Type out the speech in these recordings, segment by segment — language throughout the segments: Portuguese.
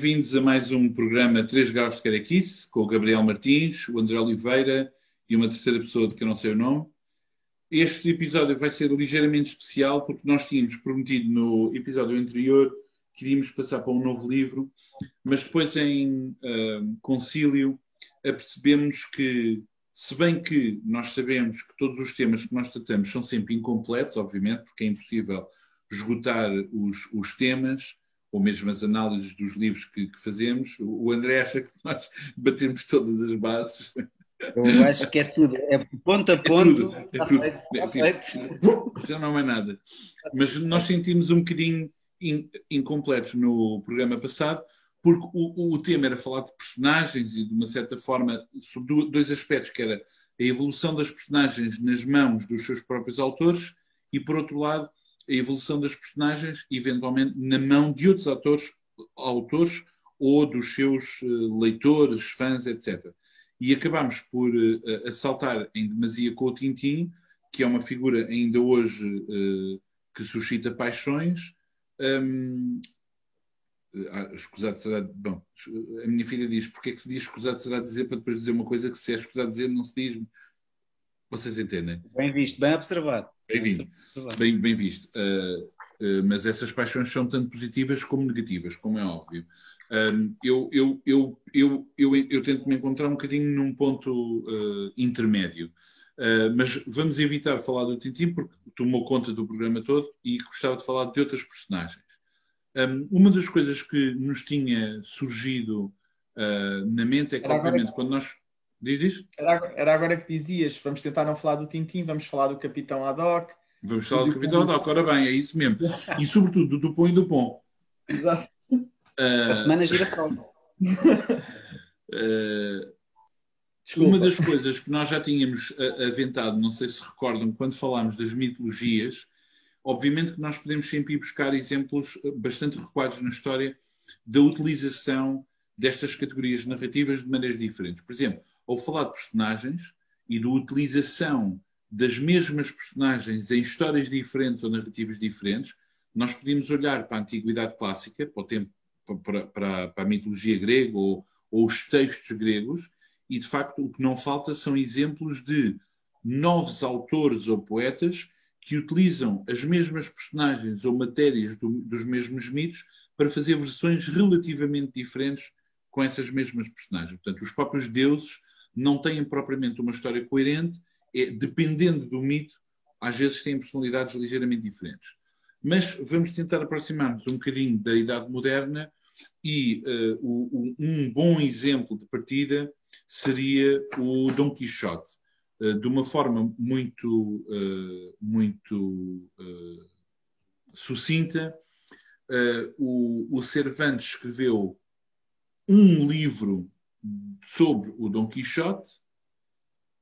Bem-vindos a mais um programa 3 Graus de Caraquice, com o Gabriel Martins, o André Oliveira e uma terceira pessoa de que eu não sei o nome. Este episódio vai ser ligeiramente especial porque nós tínhamos prometido no episódio anterior que iríamos passar para um novo livro, mas depois em uh, concílio apercebemos que, se bem que nós sabemos que todos os temas que nós tratamos são sempre incompletos, obviamente, porque é impossível esgotar os, os temas, ou mesmo as análises dos livros que, que, fazemos. O André acha que nós batemos todas as bases. Eu acho que é tudo, é ponto a ponto. É tudo, é tudo. É tipo, já não é nada. Mas nós sentimos um bocadinho in, incompletos no programa passado, porque o, o, tema era falar de personagens e, de uma certa forma, sobre dois aspectos, que era a evolução das personagens nas mãos dos seus próprios autores e, por outro lado, a evolução das personagens, eventualmente, na mão de outros autores, autores ou dos seus uh, leitores, fãs, etc. E acabamos por uh, assaltar em demasia com o Tintin, que é uma figura ainda hoje uh, que suscita paixões. Um, ah, escusado será. Bom, a minha filha diz: porque é que se diz escusado será dizer para depois dizer uma coisa que se é escusado dizer não se diz. Vocês entendem? Bem visto, bem observado. Bem-vindo. Bem, bem visto. Uh, uh, mas essas paixões são tanto positivas como negativas, como é óbvio. Um, eu, eu, eu, eu, eu, eu, tento me encontrar um bocadinho num ponto uh, intermédio. mas vamos evitar falar do Tintim, porque tomou conta do programa todo e gostava de falar de outras personagens. Um, uma das coisas que nos tinha surgido na mente é que, obviamente, quando nós Diz isso? Era, era, agora que dizias, vamos tentar não falar do Tintim, vamos falar do Capitão Haddock. Vamos falar do Capitão Haddock, ora bem, é isso mesmo. E sobretudo do Dupont e Dupont. Exato. Uh... A semana gira uh... Uma das coisas que nós já tínhamos aventado, não sei se recordam, quando falámos das mitologias, obviamente que nós podemos sempre ir buscar exemplos bastante recuados na história da utilização destas categorias narrativas de maneiras diferentes. Por exemplo, ao falar de personagens e da utilização das mesmas personagens em histórias diferentes ou narrativas diferentes, nós podemos olhar para a antiguidade clássica, para, tempo, para, para, para a mitologia grega ou, ou os textos gregos, e de facto o que não falta são exemplos de novos autores ou poetas que utilizam as mesmas personagens ou matérias do, dos mesmos mitos para fazer versões relativamente diferentes com essas mesmas personagens. Portanto, os próprios deuses não têm propriamente uma história coerente, é, dependendo do mito, às vezes têm personalidades ligeiramente diferentes. Mas vamos tentar aproximar-nos um bocadinho da Idade Moderna e uh, o, um bom exemplo de partida seria o Dom Quixote. Uh, de uma forma muito, uh, muito sucinta, o, o Cervantes escreveu um livro sobre o Dom Quixote,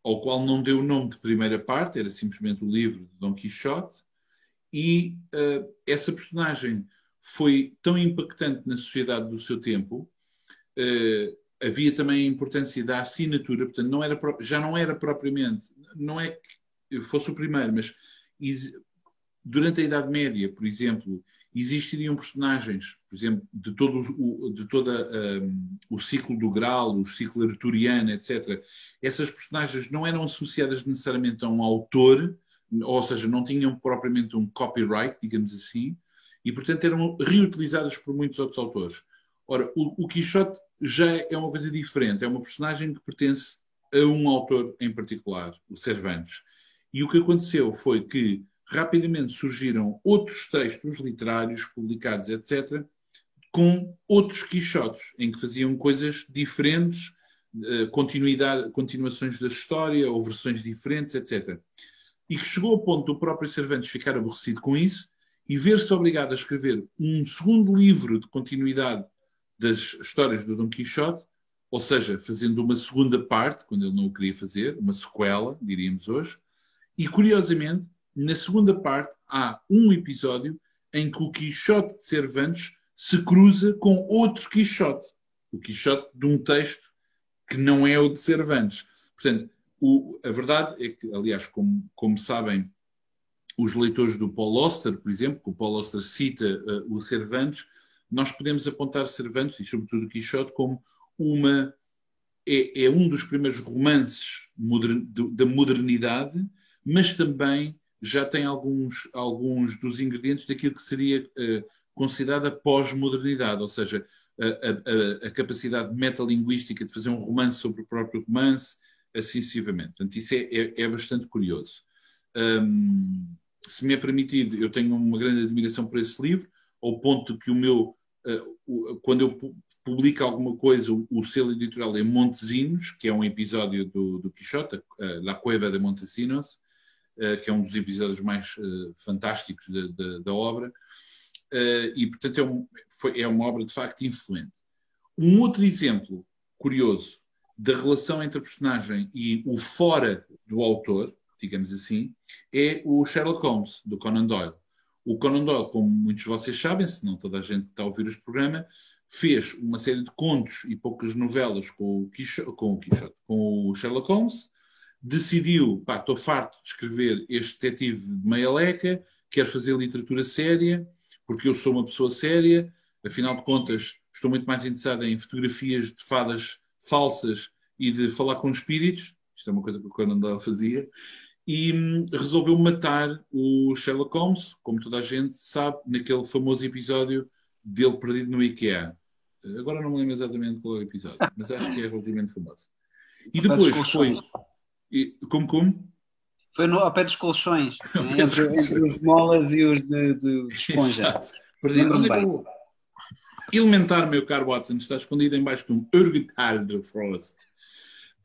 ao qual não deu o nome de primeira parte, era simplesmente o livro de Dom Quixote, e uh, essa personagem foi tão impactante na sociedade do seu tempo. Uh, havia também a importância da assinatura, portanto, não era, já não era propriamente, não é que fosse o primeiro, mas durante a Idade Média, por exemplo, existiriam personagens, por exemplo, de todo o, de toda, um, o ciclo do Graal, o ciclo arturiano, etc. Essas personagens não eram associadas necessariamente a um autor, ou seja, não tinham propriamente um copyright, digamos assim, e portanto eram reutilizadas por muitos outros autores. Ora, o, o Quixote já é uma coisa diferente, é uma personagem que pertence a um autor em particular, o Cervantes. E o que aconteceu foi que rapidamente surgiram outros textos literários publicados, etc., com outros Quixotes, em que faziam coisas diferentes, eh, continuidade, continuações da história ou versões diferentes, etc. E que chegou ao ponto do próprio Cervantes ficar aborrecido com isso e ver-se obrigado a escrever um segundo livro de continuidade das histórias do Dom Quixote, ou seja, fazendo uma segunda parte, quando ele não o queria fazer, uma sequela, diríamos hoje, e curiosamente na segunda parte, há um episódio em que o Quixote de Cervantes se cruza com outro Quixote. O Quixote de um texto que não é o de Cervantes. Portanto, o, a verdade é que, aliás, como, como, sabem os leitores do Paul Auster, por exemplo, que o Paul Auster cita uh, o Cervantes, nós podemos apontar Cervantes, e sobretudo Quixote, como uma. É, é um dos primeiros romances da modernidade, mas também já tem alguns, alguns dos ingredientes daquilo que seria uh, considerada pós-modernidade, ou seja, a, a, a, capacidade metalinguística de fazer um romance sobre o próprio romance, assim sucessivamente. Portanto, isso é, é, é bastante curioso. Um, se me é permitido, eu tenho uma grande admiração por esse livro, ao ponto que o meu, uh, quando eu publico alguma coisa, o, o, selo editorial é Montesinos, que é um episódio do, do Quixote, uh, La Cueva de Montesinos, que é um dos episódios mais fantásticos de, de, da obra, e portanto é, um, foi, é uma obra de facto influente. Um outro exemplo curioso da relação entre a personagem e o fora do autor, digamos assim, é o Sherlock Holmes, do Conan Doyle. O Conan Doyle, como muitos de vocês sabem, se não toda a gente que está a ouvir este programa, fez uma série de contos e poucas novelas com o, Quixote, com o, Quixote, com o Sherlock Holmes, decidiu, pá, estou farto de escrever este detetive de meia leca, quero fazer literatura séria, porque eu sou uma pessoa séria, afinal de contas estou muito mais interessado em fotografias de fadas falsas e de falar com espíritos, isto é uma coisa que o Conan Doyle fazia, e hum, resolveu matar o Sherlock Holmes, como toda a gente sabe, naquele famoso episódio dele perdido no IKEA. Agora não me lembro exatamente qual é o episódio, mas acho que é relativamente famoso. E depois foi. E, como, como? Foi no, ao pé dos colchões, né? entre, entre, os molas e os de, de, esponja. Perdido. Onde é eu... Elementar, meu caro Watson, está escondido embaixo de um Urgetal de Frost.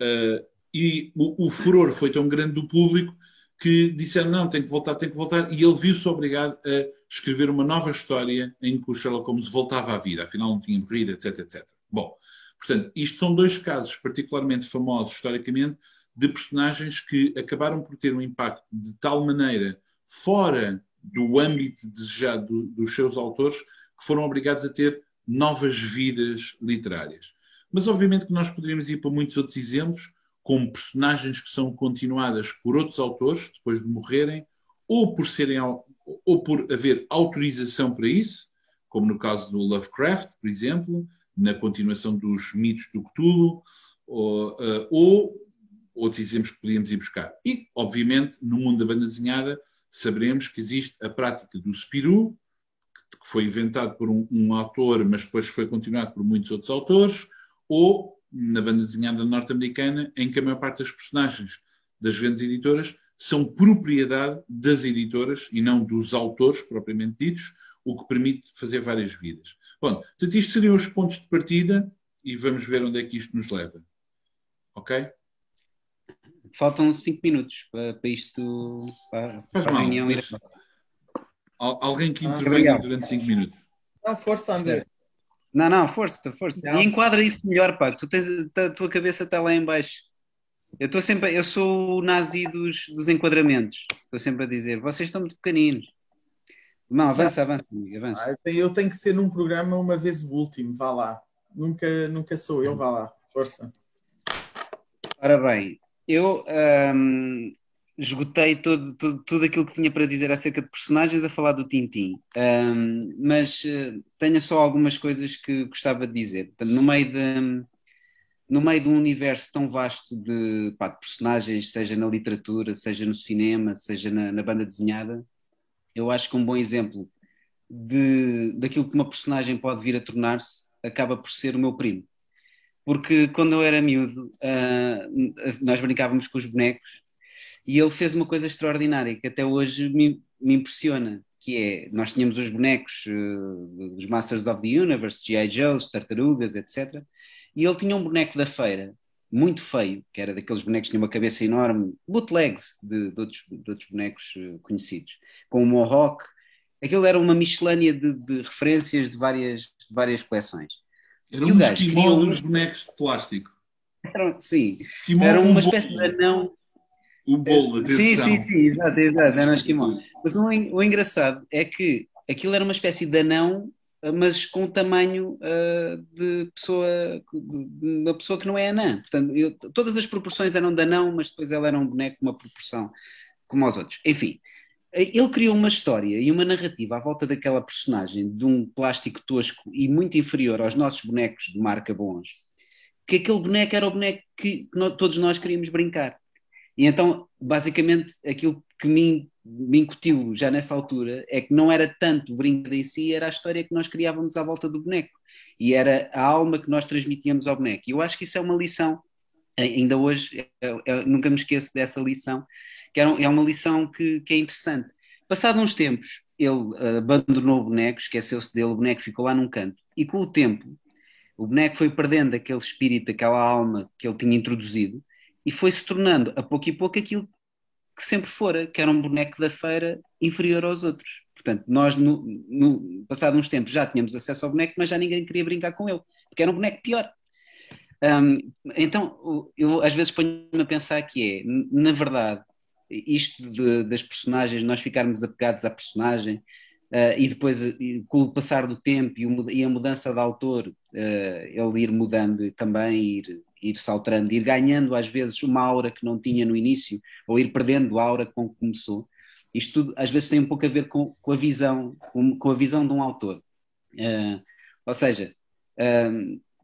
Uh, e o, o, furor foi tão grande do público que disseram não, tem que voltar, tem que voltar, e ele viu-se obrigado a escrever uma nova história em que o Sherlock Holmes voltava à vida, afinal não tinha morrido, etc, etc. Bom, portanto, isto são dois casos particularmente famosos historicamente de personagens que acabaram por ter um impacto de tal maneira fora do âmbito desejado do, dos seus autores que foram obrigados a ter novas vidas literárias. Mas obviamente que nós poderíamos ir para muitos outros exemplos, como personagens que são continuadas por outros autores depois de morrerem, ou por serem ou por haver autorização para isso, como no caso do Lovecraft, por exemplo, na continuação dos mitos do Cthulhu, ou, uh, ou outros exemplos que podíamos ir buscar. E, obviamente, no mundo da banda desenhada, saberemos que existe a prática do Spirou, que foi inventado por um, um autor, mas depois foi continuado por muitos outros autores, ou na banda desenhada norte-americana, em que a maior parte das personagens das grandes editoras são propriedade das editoras e não dos autores propriamente ditos, o que permite fazer várias vidas. Bom, portanto, isto seriam os pontos de partida e vamos ver onde é que isto nos leva. Ok? Faltam cinco minutos para, para isto, para, para a reunião ir. Alguém que ah, intervenha durante cinco minutos. Não, força, André. Não, não, força, força. Não. E enquadra isso melhor, pá. Tu tens, a tua cabeça está lá em baixo. Eu estou sempre, eu sou o nazi dos, dos enquadramentos. Estou sempre a dizer, vocês estão muito pequeninos. Não, avança, avança, amigo, avança. Ah, eu tenho que ser num programa uma vez o último, vá lá. Nunca, nunca sou eu, vá lá. Força. Ora bem, eu hum, esgotei todo, todo, tudo aquilo que tinha para dizer acerca de personagens a falar do Tintim, um, mas uh, tenho só algumas coisas que gostava de dizer. No meio de no meio de um universo tão vasto de, pá, de personagens, seja na literatura, seja no cinema, seja na, na, banda desenhada, eu acho que um bom exemplo de, daquilo que uma personagem pode vir a tornar-se acaba por ser o meu primo. Porque quando eu era miúdo, uh, nós brincávamos com os bonecos e ele fez uma coisa extraordinária que até hoje me, me impressiona, que é, nós tínhamos os bonecos uh, dos Masters of the Universe, G.I. Joe's, Tartarugas, etc. E ele tinha um boneco da feira, muito feio, que era daqueles bonecos que tinham uma cabeça enorme, bootlegs de, de, outros, de outros, bonecos uh, conhecidos, com o Mohawk. Aquilo era uma miscelânea de, de referências de várias, de várias coleções. Era um esquimó dos bonecos de plástico. Era, sim, esquimó era uma espécie de anão o bolo, atenção. Sim, sim, sim, exato, exato, era um esquimó. Mas o, o engraçado é que aquilo era uma espécie de anão, mas com o tamanho uh, de pessoa, de uma pessoa que não é anã. Portanto, eu, todas as proporções eram de anão, mas depois ela era um boneco com uma proporção como aos outros. Enfim, ele criou uma história e uma narrativa à volta daquela personagem de um plástico tosco e muito inferior aos nossos bonecos de marca bons, que aquele boneco era o boneco que, todos nós queríamos brincar. E então, basicamente, aquilo que me, me incutiu já nessa altura é que não era tanto o brinco em si, era a história que nós criávamos à volta do boneco. E era a alma que nós transmitíamos ao boneco. E eu acho que isso é uma lição, ainda hoje, eu, eu nunca me esqueço dessa lição, que é, é uma lição que, que é interessante. Passado uns tempos, ele abandonou o boneco, esqueceu-se dele, o boneco ficou lá num canto. E com o tempo, o boneco foi perdendo aquele espírito, aquela alma que ele tinha introduzido e foi se tornando, a pouco e pouco, aquilo que sempre fora, que era um boneco da feira inferior aos outros. Portanto, nós, no, no passado uns tempos, já tínhamos acesso ao boneco, mas já ninguém queria brincar com ele, porque era um boneco pior. Um, então, eu às vezes ponho-me a pensar que é, na verdade, isto de, das personagens, nós ficarmos apegados à personagem uh, e depois, com o passar do tempo e, o, e a mudança de autor, uh, ele ir mudando também, ir, ir se alterando, ir ganhando às vezes uma aura que não tinha no início, ou ir perdendo a aura com que começou. Isto tudo às vezes tem um pouco a ver com, com a visão, com, com, a visão de um autor. Uh, ou seja,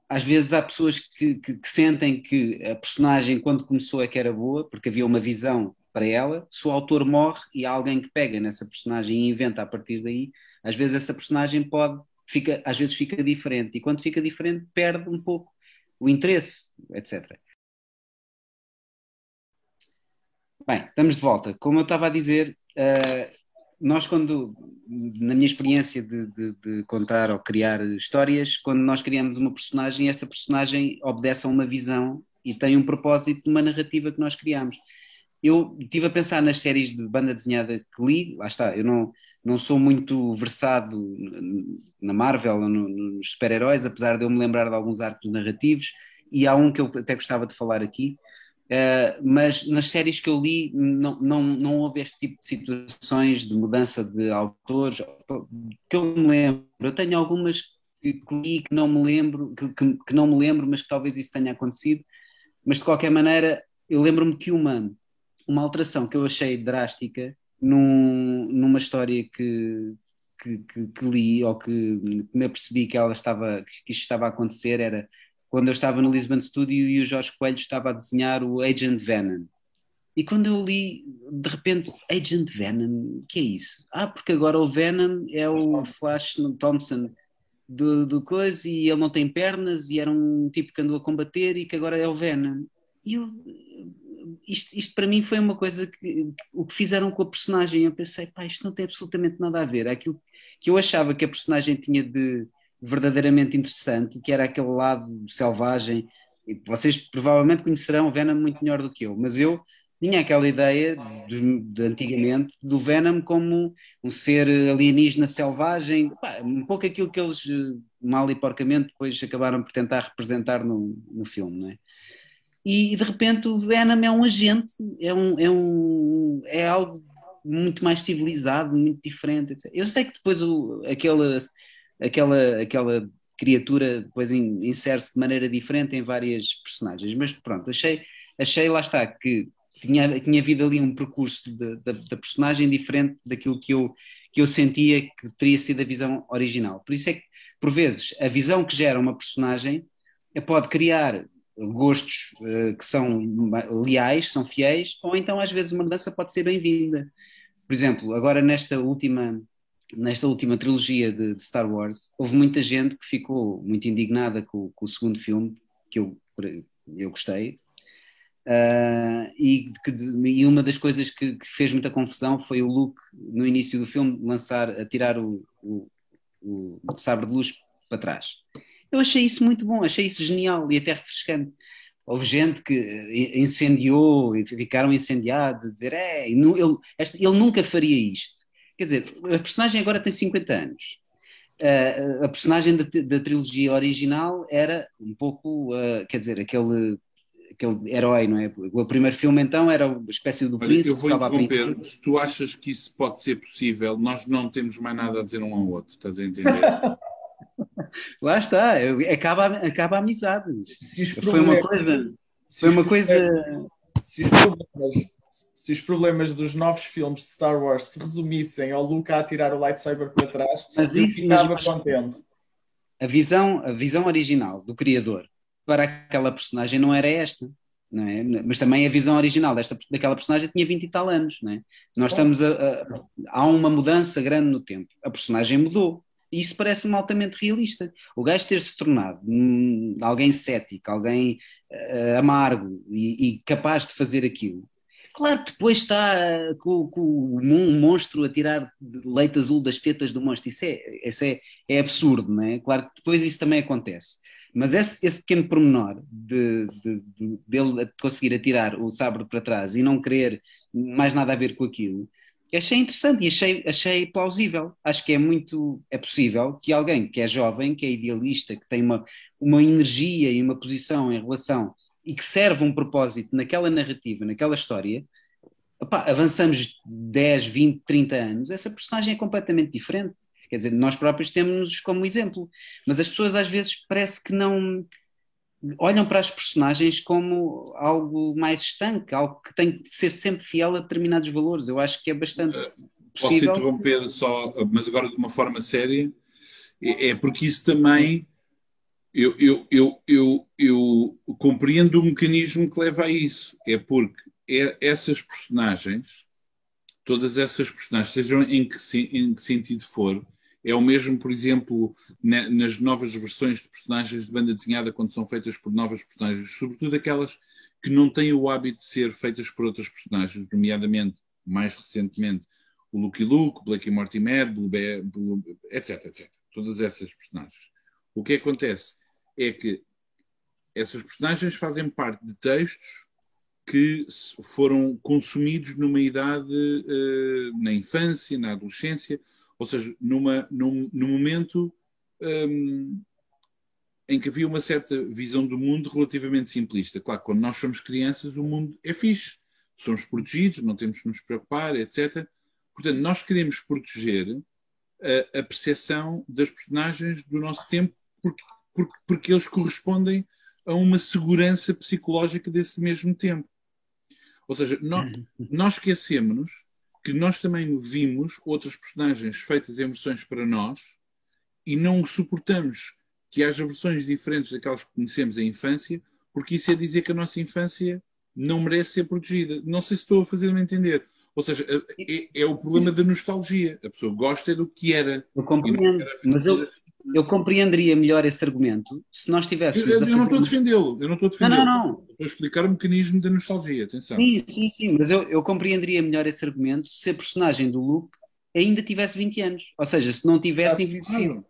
às vezes há pessoas que, que, que, sentem que a personagem, quando começou, é que era boa, porque havia uma visão para ela, se o autor morre e há alguém que pega nessa personagem e inventa a partir daí, às vezes essa personagem pode, fica, às vezes fica diferente, e quando fica diferente perde um pouco o interesse, etc. Bem, estamos de volta. Como eu estava a dizer, uh, nós quando, na minha experiência de, de, de, contar ou criar histórias, quando nós criamos uma personagem, esta personagem obedece a uma visão e tem um propósito de uma narrativa que nós criamos eu estive a pensar nas séries de banda desenhada que li, lá está, eu não, não sou muito versado na Marvel, no, nos super-heróis, apesar de eu me lembrar de alguns arcos narrativos, e há um que eu até gostava de falar aqui, uh, mas nas séries que eu li não, não, não houve este tipo de situações de mudança de autores, que eu me lembro, eu tenho algumas que li que não me lembro, que, que, que não me lembro, mas que talvez isso tenha acontecido, mas de qualquer maneira eu lembro-me que uma uma alteração que eu achei drástica num, numa história que, que, que, que, li ou que me apercebi que ela estava que isto estava a acontecer era quando eu estava no Lisbon Studio e o Jorge Coelho estava a desenhar o Agent Venom. E quando eu li, de repente, Agent Venom, que é isso? Ah, porque agora o Venom é o Flash Thompson do, do coisa e ele não tem pernas e era um tipo que andou a combater e que agora é o Venom. E eu isto, isto para mim foi uma coisa que, o que fizeram com a personagem. Eu pensei, pá, isto não tem absolutamente nada a ver. Aquilo que eu achava que a personagem tinha de verdadeiramente interessante, que era aquele lado selvagem. Vocês provavelmente conhecerão o Venom muito melhor do que eu, mas eu tinha aquela ideia de, de antigamente do Venom como um ser alienígena selvagem, pá, um pouco aquilo que eles mal e porcamente depois acabaram por tentar representar no, no filme, não é? E de repente o Venom é um agente, é, um, é, um, é algo muito mais civilizado, muito diferente. Etc. Eu sei que depois o, aquela, aquela, aquela criatura depois insere-se de maneira diferente em várias personagens, mas pronto, achei, achei lá está que tinha, tinha havido ali um percurso da personagem diferente daquilo que eu, que eu sentia que teria sido a visão original. Por isso é que, por vezes, a visão que gera uma personagem pode criar gostos uh, que são leais, são fiéis, ou então às vezes uma mudança pode ser bem-vinda. Por exemplo, agora nesta última nesta última trilogia de, de, Star Wars, houve muita gente que ficou muito indignada com, com o segundo filme, que eu, eu gostei, uh, e, que, e, uma das coisas que, que, fez muita confusão foi o Luke, no início do filme, lançar, tirar o, o, o sabre de luz para trás. Eu achei isso muito bom, achei isso genial e até refrescante. Houve gente que incendiou e ficaram incendiados a dizer: é, ele, ele nunca faria isto. Quer dizer, a personagem agora tem 50 anos. Uh, a personagem da, da, trilogia original era um pouco, uh, quer dizer, aquele, aquele herói, não é? O primeiro filme então era uma espécie do príncipe. Eu vou interromper. Se tu achas que isso pode ser possível, nós não temos mais nada a dizer um ao outro, estás a entender? Lá está, acaba, acaba a amizade. Foi uma coisa. Foi uma coisa. Se os, problemas, se os problemas dos novos filmes de Star Wars se resumissem ao Luke a tirar o lightsaber para trás, mas eu isso, ficava mas, contente. A visão, a visão original do criador para aquela personagem não era esta. Não é? Mas também a visão original desta, daquela personagem tinha 20 e tal anos. Não é? Nós estamos a, a, há uma mudança grande no tempo. A personagem mudou. Isso parece-me altamente realista. O gajo ter-se tornado hum, alguém cético, alguém uh, amargo e, e, capaz de fazer aquilo. Claro que depois está uh, com, com um monstro a tirar leite azul das tetas do monstro. Isso é, isso é, é absurdo, não é? Claro que depois isso também acontece. Mas esse, esse pequeno pormenor de, de, de, dele conseguir atirar o sabre para trás e não querer mais nada a ver com aquilo, achei interessante e achei, achei plausível. Acho que é muito é possível que alguém que é jovem, que é idealista, que tem uma, uma energia e uma posição em relação e que serve um propósito naquela narrativa, naquela história, avançamos 10, 20, 30 anos, essa personagem é completamente diferente. Quer dizer, nós próprios temos como exemplo, mas as pessoas às vezes parece que não olham para as personagens como algo mais estanque, algo que tem que ser sempre fiel a determinados valores. Eu acho que é bastante uh, possível. Posso interromper só, mas agora de uma forma séria, é, é porque isso também eu, eu, eu, eu, eu compreendo o mecanismo que leva a isso. É porque é, essas personagens, todas essas personagens, sejam em que, em que sentido for, é o mesmo, por exemplo, na, nas novas versões de personagens de banda desenhada, quando são feitas por novas personagens, sobretudo aquelas que não têm o hábito de ser feitas por outras personagens, nomeadamente, mais recentemente, o Lucky Luke, Blake Mortimer, Blue Bear, Blue, etc, etc. Todas essas personagens. O que acontece é que essas personagens fazem parte de textos que foram consumidos numa idade, uh, na infância, na adolescência, ou seja, numa, num, num momento um, em que havia uma certa visão do mundo relativamente simplista. Claro, quando nós somos crianças, o mundo é fixe. Somos protegidos, não temos que nos preocupar, etc. Portanto, nós queremos proteger a, a percepção das personagens do nosso tempo porque, porque, porque eles correspondem a uma segurança psicológica desse mesmo tempo. Ou seja, nós, uhum. nós esquecemos que nós também vimos outras personagens feitas em versões para nós e não suportamos que haja versões diferentes daquelas que conhecemos em infância, porque isso é dizer que a nossa infância não merece ser protegida. Não sei se estou a fazer-me entender. Ou seja, é, é, o problema da nostalgia. A pessoa gosta do que era. Eu compreendo, mas eu, eu compreenderia melhor esse argumento se nós tivéssemos. Eu, eu não estou a defendê-lo, eu não estou a defendê-lo. Não, não, não. Estou a explicar o mecanismo da nostalgia, atenção. Sim, sim, sim, mas eu, eu compreenderia melhor esse argumento se a personagem do Luke ainda tivesse 20 anos. Ou seja, se não tivesse envelhecido. Claro.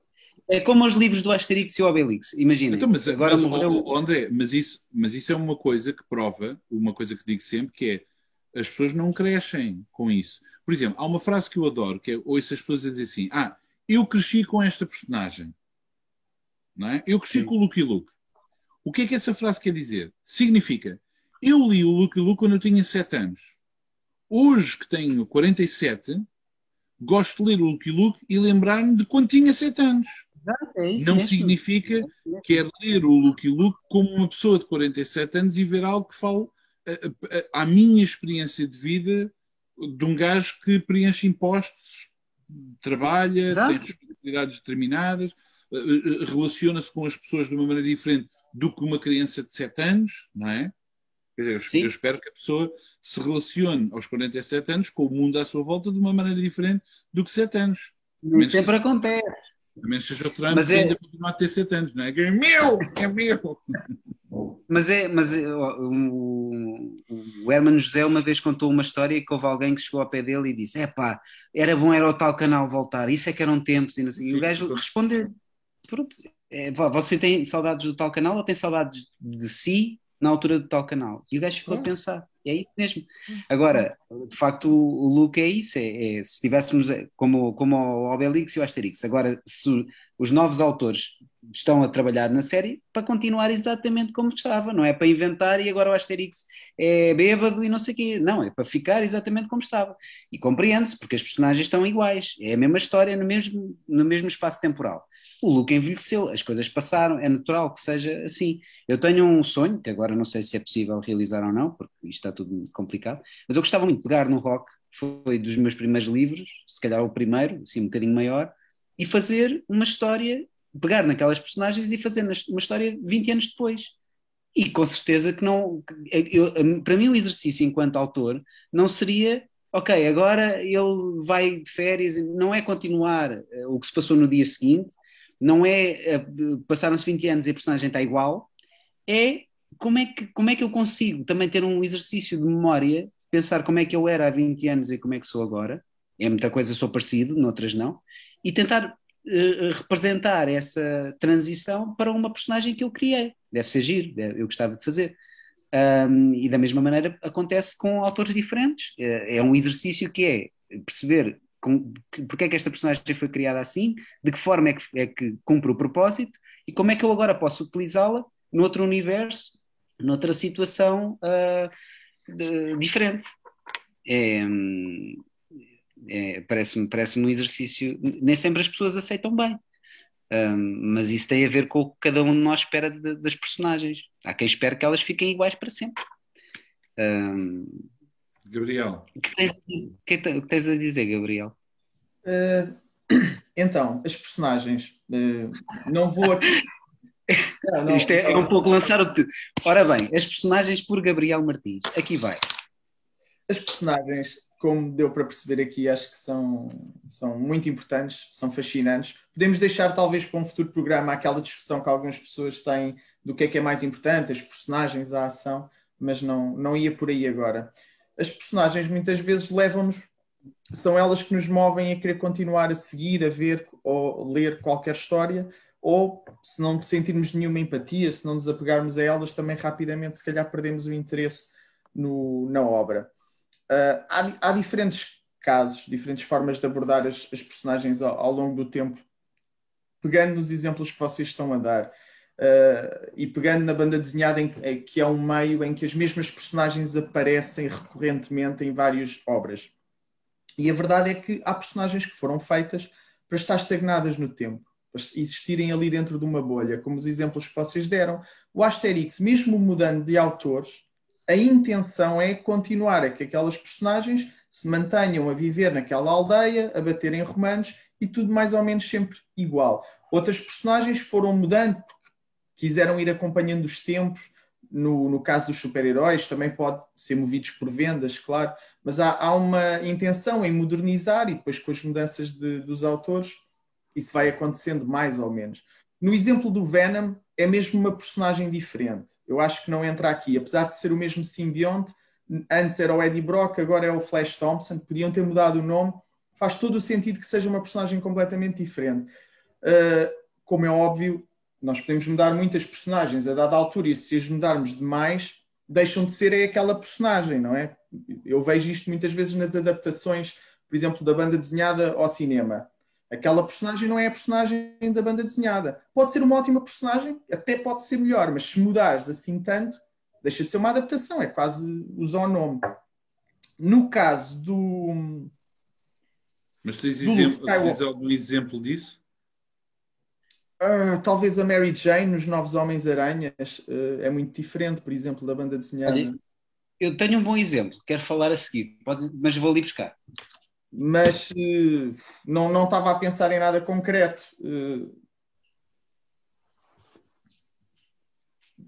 É como os livros do Asterix e o Obelix, imagina. Então, mas, agora mas, morreu... oh, André, mas isso, mas isso é uma coisa que prova, uma coisa que digo sempre, que é as pessoas não crescem com isso. Por exemplo, há uma frase que eu adoro, que é ouço as pessoas a dizer assim: Ah, eu cresci com esta personagem. Não é? Eu cresci Sim. com o Lucky Luke. O que é que essa frase quer dizer? Significa, eu li o Lucky Luke quando eu tinha 7 anos. Hoje que tenho 47, gosto de ler o Lucky Luke e lembrar-me de quando tinha 7 anos. É não mesmo. significa que é ler o Lucky Luke como uma pessoa de 47 anos e ver algo que fale à minha experiência de vida de um gajo que preenche impostos, trabalha, Exato. tem responsabilidades determinadas eh, eh, relaciona-se com as pessoas de uma maneira diferente do que uma criança de 7 anos, não é? Quer dizer, eu, espero que a pessoa se relacione aos 47 anos com o mundo à sua volta de uma maneira diferente do que 7 anos. Nem sempre seja, acontece. A menos seja o Trump Mas é... ainda continua a ter 7 anos, não é? É meu! É meu! Mas é, mas é, o, o Hermano José uma vez contou uma história que houve alguém que chegou ao pé dele e disse: é pá, era bom era o tal canal voltar, isso é que eram tempos. E, e o gajo respondeu: pronto, é, você tem saudades do tal canal ou tem saudades de si na altura do tal canal? E o gajo ficou a pensar, é isso mesmo. Agora, de facto, o, o look é isso, é, é, se tivéssemos é, como, como o Obelix e o Asterix, agora se os novos autores estão a trabalhar na série para continuar exatamente como estava, não é para inventar e agora o Asterix é bêbado e não sei o quê, não, é para ficar exatamente como estava. E compreende-se, porque as personagens estão iguais, é a mesma história no mesmo, no mesmo espaço temporal. O Luke envelheceu, as coisas passaram, é natural que seja assim. Eu tenho um sonho, que agora não sei se é possível realizar ou não, porque isto está tudo complicado, mas eu gostava muito de pegar no rock, foi dos meus primeiros livros, se calhar o primeiro, assim um bocadinho maior, e fazer uma história, pegar naquelas personagens e fazer uma história 20 anos depois. E com certeza que não. Eu, para mim, o exercício enquanto autor não seria ok, agora ele vai de férias, não é continuar eh, o que se passou no dia seguinte, não é uh, passaram-se 20 anos e a personagem está igual, é como é, que, como é que eu consigo também ter um exercício de memória, de pensar como é que eu era há 20 anos e como é que sou agora, é muita coisa, sou parecido, noutras não, e tentar uh, representar essa transição para uma personagem que eu criei. Deve ser giro, eu gostava de fazer. Um, e da mesma maneira acontece com autores diferentes. É, é um exercício que é perceber com, porque é que esta personagem foi criada assim, de que forma é que, é que cumpre o propósito e como é que eu agora posso utilizá-la noutro universo, noutra situação uh, de, diferente. É, é, Parece-me parece um exercício. Nem sempre as pessoas aceitam bem. Um, mas isso tem a ver com o que cada um de nós espera de, das personagens. Há quem espere que elas fiquem iguais para sempre. Um, Gabriel. O que, tens, que, que tens a dizer, Gabriel? Uh, então, as personagens. Uh, não vou aqui. Não, não, Isto é, é, um pouco lançar o. Ora bem, as personagens por Gabriel Martins. Aqui vai. As personagens, como deu para perceber aqui, acho que são, são muito importantes, são fascinantes. Podemos deixar, talvez, para um futuro programa aquela discussão que algumas pessoas têm do que é que é mais importante, as personagens, a ação, mas não, não ia por aí agora as personagens muitas vezes levam-nos, são elas que nos movem a querer continuar a seguir, a ver ou ler qualquer história, ou se não sentirmos nenhuma empatia, se não nos apegarmos a elas, também rapidamente, se calhar, perdemos o interesse no, na obra. Uh, há, há, diferentes casos, diferentes formas de abordar as, as personagens ao, ao longo do tempo, pegando nos exemplos que vocês estão a dar. Uh, e pegando na banda desenhada, em, em, que é um meio em que as mesmas personagens aparecem recorrentemente em várias obras. E a verdade é que há personagens que foram feitas para estar estagnadas no tempo, para existirem ali dentro de uma bolha, como os exemplos que vocês deram. O Asterix, mesmo mudando de autores, a intenção é continuar a que aquelas personagens se mantenham a viver naquela aldeia, a baterem romanos e tudo mais ou menos sempre igual. Outras personagens foram mudando, quiseram ir acompanhando os tempos. No, no caso dos super-heróis, também pode ser movidos por vendas, claro, mas há, há uma intenção em modernizar e depois com as mudanças de, dos autores, isso vai acontecendo mais ou menos. No exemplo do Venom, é mesmo uma personagem diferente. Eu acho que não entra aqui. Apesar de ser o mesmo simbionte, antes era o Eddie Brock, agora é o Flash Thompson, podiam ter mudado o nome. Faz todo o sentido que seja uma personagem completamente diferente. Uh, como é óbvio, nós podemos mudar muitas personagens a dada altura e se as mudarmos demais, deixam de ser aquela personagem, não é? Eu vejo isto muitas vezes nas adaptações, por exemplo, da banda desenhada ao cinema. Aquela personagem não é a personagem da banda desenhada. Pode ser uma ótima personagem, até pode ser melhor, mas se mudares assim tanto, deixa de ser uma adaptação, é quase usar o nome. No caso do. Mas tens exemplo, tens algum exemplo disso? Uh, talvez a Mary Jane nos Novos Homens-Aranhas uh, é muito diferente, por exemplo, da banda desenhada. Olha, eu tenho um bom exemplo, quero falar a seguir, pode, mas vou ali buscar. Mas uh, não, não estava a pensar em nada concreto.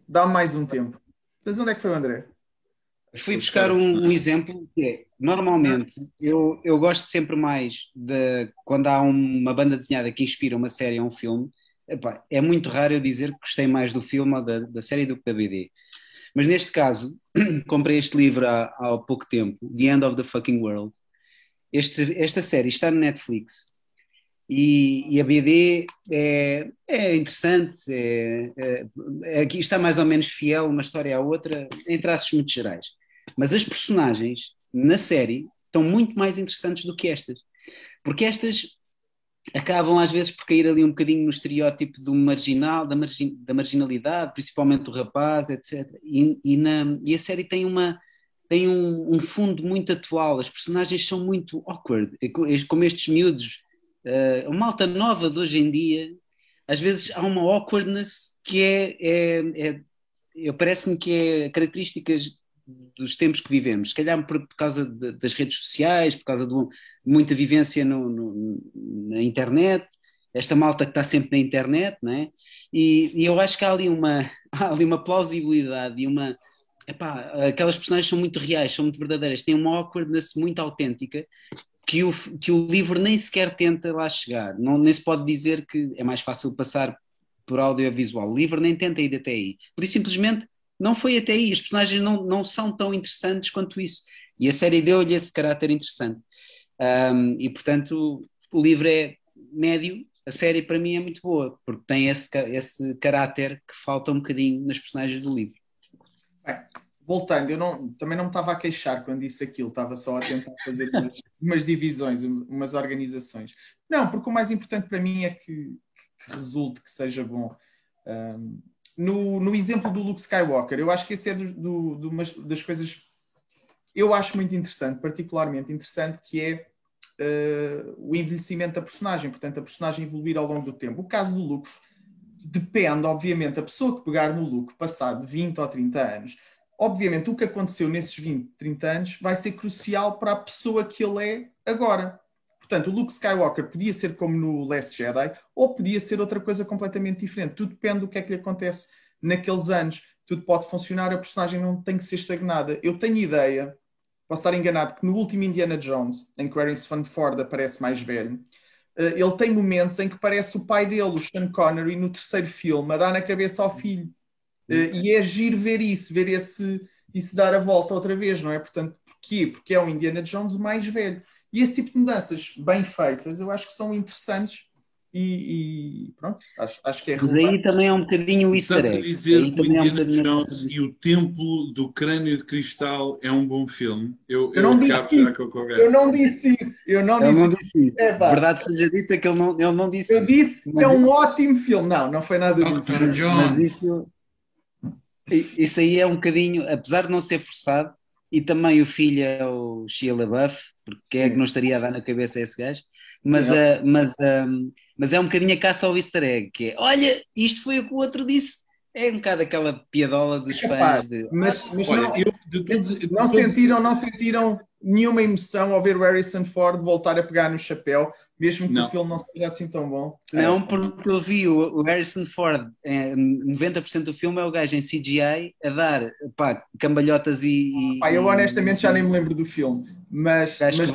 Dá-me mais um tempo. Mas onde é que foi o André? Fui buscar um, um, exemplo que é, normalmente, eu, eu gosto sempre mais de quando há uma banda desenhada que inspira uma série ou um filme, Epá, é muito raro eu dizer que gostei mais do filme ou da, da série do que da BD. Mas neste caso, comprei este livro há, há pouco tempo, The End of the Fucking World. Este, esta série está no Netflix e, e a BD é, é interessante, é, é, aqui está mais ou menos fiel uma história à outra, em traços muito gerais. Mas as personagens na série estão muito mais interessantes do que estas. Porque estas acabam às vezes por cair ali um bocadinho no estereótipo do marginal, da, margin, da marginalidade, principalmente do rapaz, etc. E, e, na, e a série tem uma tem um, um, fundo muito atual, as personagens são muito awkward, como estes miúdos, uh, a malta nova de hoje em dia, às vezes há uma awkwardness que é, é, é parece-me que é características dos tempos que vivemos, se calhar por, por causa de, das redes sociais, por causa de, de muita vivência no, no, na internet, esta malta que está sempre na internet, né? E, e eu acho que há ali uma, há ali uma plausibilidade e uma. Epá, aquelas personagens são muito reais, são muito verdadeiras, têm uma awkwardness muito autêntica que o, que o livro nem sequer tenta lá chegar. Não, nem se pode dizer que é mais fácil passar por audiovisual. O livro nem tenta ir até aí. Por isso, simplesmente, não foi até aí. Os personagens não, não são tão interessantes quanto isso. E a série deu-lhe esse caráter interessante. Um, e, portanto, o livro é médio, a série para mim é muito boa, porque tem esse, esse caráter que falta um bocadinho nas personagens do livro. Bem, voltando, eu não, também não me estava a queixar quando disse aquilo, estava só a tentar fazer umas, umas divisões, umas organizações. Não, porque o mais importante para mim é que, que resulte, que seja bom. Um, no, no exemplo do Luke Skywalker, eu acho que esse é do, do, do, das coisas eu acho muito interessante, particularmente interessante, que é uh, o envelhecimento da personagem, portanto, a personagem evoluir ao longo do tempo. O caso do Luke depende, obviamente, a pessoa que pegar no Luke passado 20 ou 30 anos, obviamente o que aconteceu nesses 20, 30 anos vai ser crucial para a pessoa que ele é agora. Portanto, o Luke Skywalker podia ser como no Last Jedi ou podia ser outra coisa completamente diferente. Tudo depende do que é que lhe acontece naqueles anos. Tudo pode funcionar, a personagem não tem que ser estagnada. Eu tenho ideia, posso estar enganado, que no último Indiana Jones, em que o Harrison Ford aparece mais velho, eh, ele tem momentos em que parece o pai dele, o Sean Connery, no terceiro filme, a dar na cabeça ao filho. Eh, e é giro ver isso, ver esse, isso dar a volta outra vez, não é? Portanto, porquê? Porque é o Indiana Jones mais velho. E esse tipo de mudanças bem feitas, eu acho que são interessantes e, e, pronto, acho, acho que é relevante. Mas aí também é um bocadinho o easter egg. dizer que o Indiana é um Jones e o Templo do Crânio de Cristal é um bom filme. Eu, eu, não, disse isso. eu não disse isso. Eu não disse, não disse isso. É, verdade seja dita que ele não, ele não disse Eu disse que é um ótimo filme. Não, não foi nada disso. Mas isso, isso aí é um bocadinho, apesar de não ser forçado, e também o filho é o Shia LaBeouf, porque é que não estaria a dar na cabeça a esse gajo, mas, uh, mas um, mas é um bocadinho a caça ao easter egg, que é, olha, isto foi o que o outro disse. É um bocado aquela piadola dos é fãs. De... Mas, mas olha, não, eu, de, de, de, não sentiram, não sentiram nenhuma emoção ao ver o Harrison Ford voltar a pegar no chapéu, mesmo que não. o filme não seja assim tão bom. Não, porque eu vi o, Harrison Ford, é, 90% do filme é o gajo em CGI a dar pá, cambalhotas e. pá, eu honestamente já nem me lembro do filme, mas. mas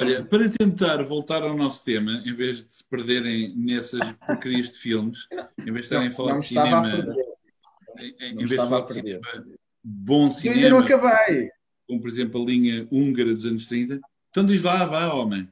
olha, para tentar voltar ao nosso tema, em vez de se perderem nessas porcarias de filmes, em vez de estarem a falar de cinema. Em, em vez de falar de cinema, bom cinema. Eu ainda não acabei como por exemplo a linha húngara dos anos 30. Então diz lá, vá, homem.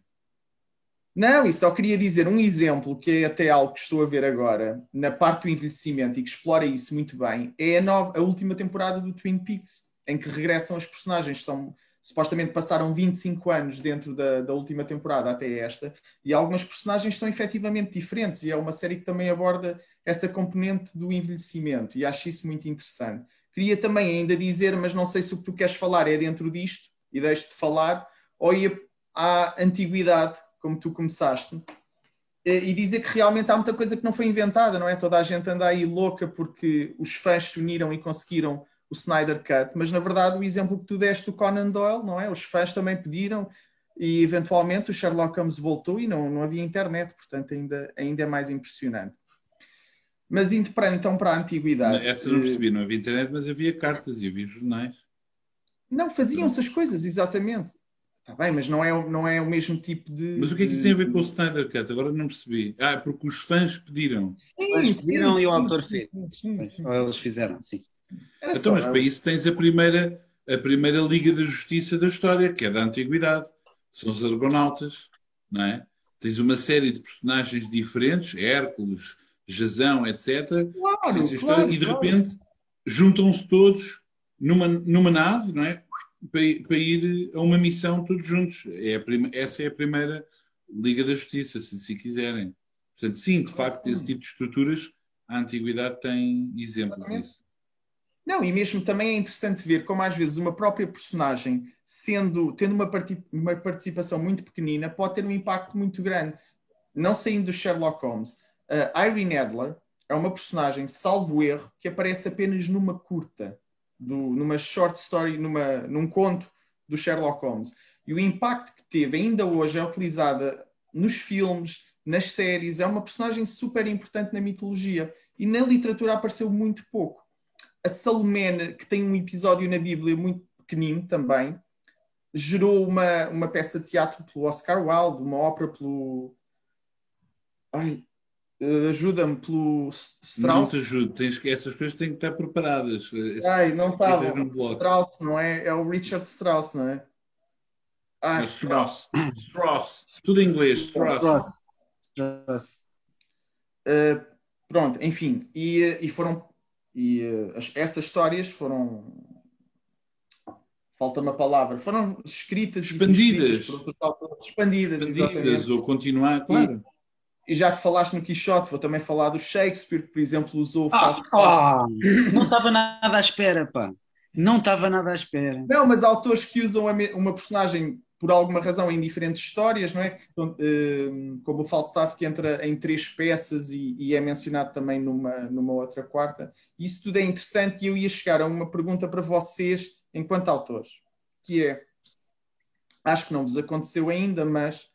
Não, e só queria dizer um exemplo que é até algo que estou a ver agora, na parte do envelhecimento e que explora isso muito bem, é a, nova, a última temporada do Twin Peaks, em que regressam os personagens, são supostamente passaram 25 anos dentro da, da última temporada até esta, e algumas personagens são efetivamente diferentes, e é uma série que também aborda essa componente do envelhecimento, e acho isso muito interessante. Queria também ainda dizer, mas não sei se o que tu queres falar é dentro disto, e deixo de falar, ou ia à antiguidade, como tu começaste, e dizer que realmente há muita coisa que não foi inventada, não é? Toda a gente anda aí louca porque os fãs se uniram e conseguiram o Snyder Cut, mas na verdade o exemplo que tu deste do Conan Doyle, não é? Os fãs também pediram e eventualmente o Sherlock Holmes voltou e não, não havia internet, portanto ainda, ainda é mais impressionante. Mas indo para, então para a antiguidade. Essa não percebi, não havia internet, mas havia cartas e havia jornais. Não, faziam-se as coisas, exatamente. Está bem, mas não é, não é o mesmo tipo de. Mas o que é que isso tem a ver com o Snyder Cut? Agora não percebi. Ah, porque os fãs pediram. Sim, sim pediram sim, e o autor fez. Sim, sim, Ou eles fizeram, sim. Era então, mas para isso tens a primeira, a primeira Liga da Justiça da história, que é da Antiguidade. São os Argonautas, não é? Tens uma série de personagens diferentes, Hércules, Jazão, etc. Claro, claro, e de repente claro. juntam-se todos numa, numa nave, não é? Para, para, ir a uma missão todos juntos. É prima, essa é a primeira Liga da Justiça, se, se quiserem. Portanto, sim, de facto, esse tipo de estruturas, a antiguidade tem exemplos disso. Não, e mesmo também é interessante ver como às vezes uma própria personagem, sendo, tendo uma, uma participação muito pequenina, pode ter um impacto muito grande. Não saindo do Sherlock Holmes, A Irene Adler é uma personagem, salvo erro, que aparece apenas numa curta, do, numa short story, numa, num conto do Sherlock Holmes. E o impacto que teve ainda hoje é utilizada nos filmes, nas séries, é uma personagem super importante na mitologia. E na literatura apareceu muito pouco. A Salomene, que tem um episódio na Bíblia muito pequenino também, gerou uma, uma peça de teatro pelo Oscar Wilde, uma ópera pelo. Ai, ajuda-me pelo Strauss. Não te ajudo, tens que, essas coisas têm que estar preparadas. Ai, não estava. Strauss, não é? É o Richard Strauss, não é? Ah, Strauss. Strauss. Tudo em inglês. Strauss. Strauss. Uh, pronto, enfim. E, e foram. E uh, essas histórias foram. Falta uma palavra. Foram escritas. Expandidas. Expandidas, expandidas ou continuar, claro. E, e, já que falaste no Quixote, vou também falar do Shakespeare, que, por exemplo, usou. Ah, ah, não estava nada à espera, pá. Não estava nada à espera. Não, mas autores que usam uma personagem por alguma razão em diferentes histórias, não é? Hum, como o Falstaff que entra em três peças e, e, é mencionado também numa, numa outra quarta. Isso tudo é interessante e eu ia chegar a uma pergunta para vocês enquanto autores, que é, acho que não vos aconteceu ainda, mas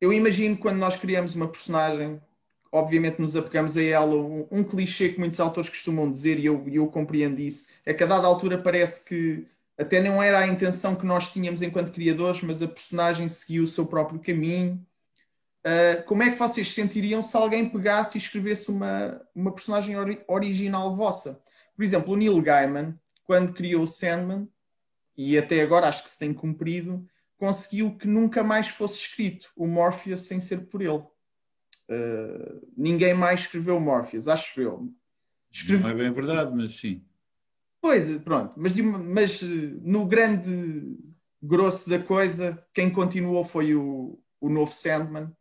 eu imagino quando nós criamos uma personagem, obviamente nos apegamos a ela, um, clichê que muitos autores costumam dizer, e eu, eu compreendo isso, é que a dada altura parece que até não era a intenção que nós tínhamos enquanto criadores, mas a personagem seguiu o seu próprio caminho. Uh, como é que vocês se sentiriam se alguém pegasse e escrevesse uma, uma personagem ori original vossa? Por exemplo, o Neil Gaiman, quando criou o Sandman, e até agora acho que se tem cumprido, conseguiu que nunca mais fosse escrito o Morpheus sem ser por ele. Uh, ninguém mais escreveu Morpheus, acho eu. Escreve... Não é bem verdade, mas sim. Pois, pronto, mas, mas no grande grosso da coisa, quem continuou foi o, o novo Sandman,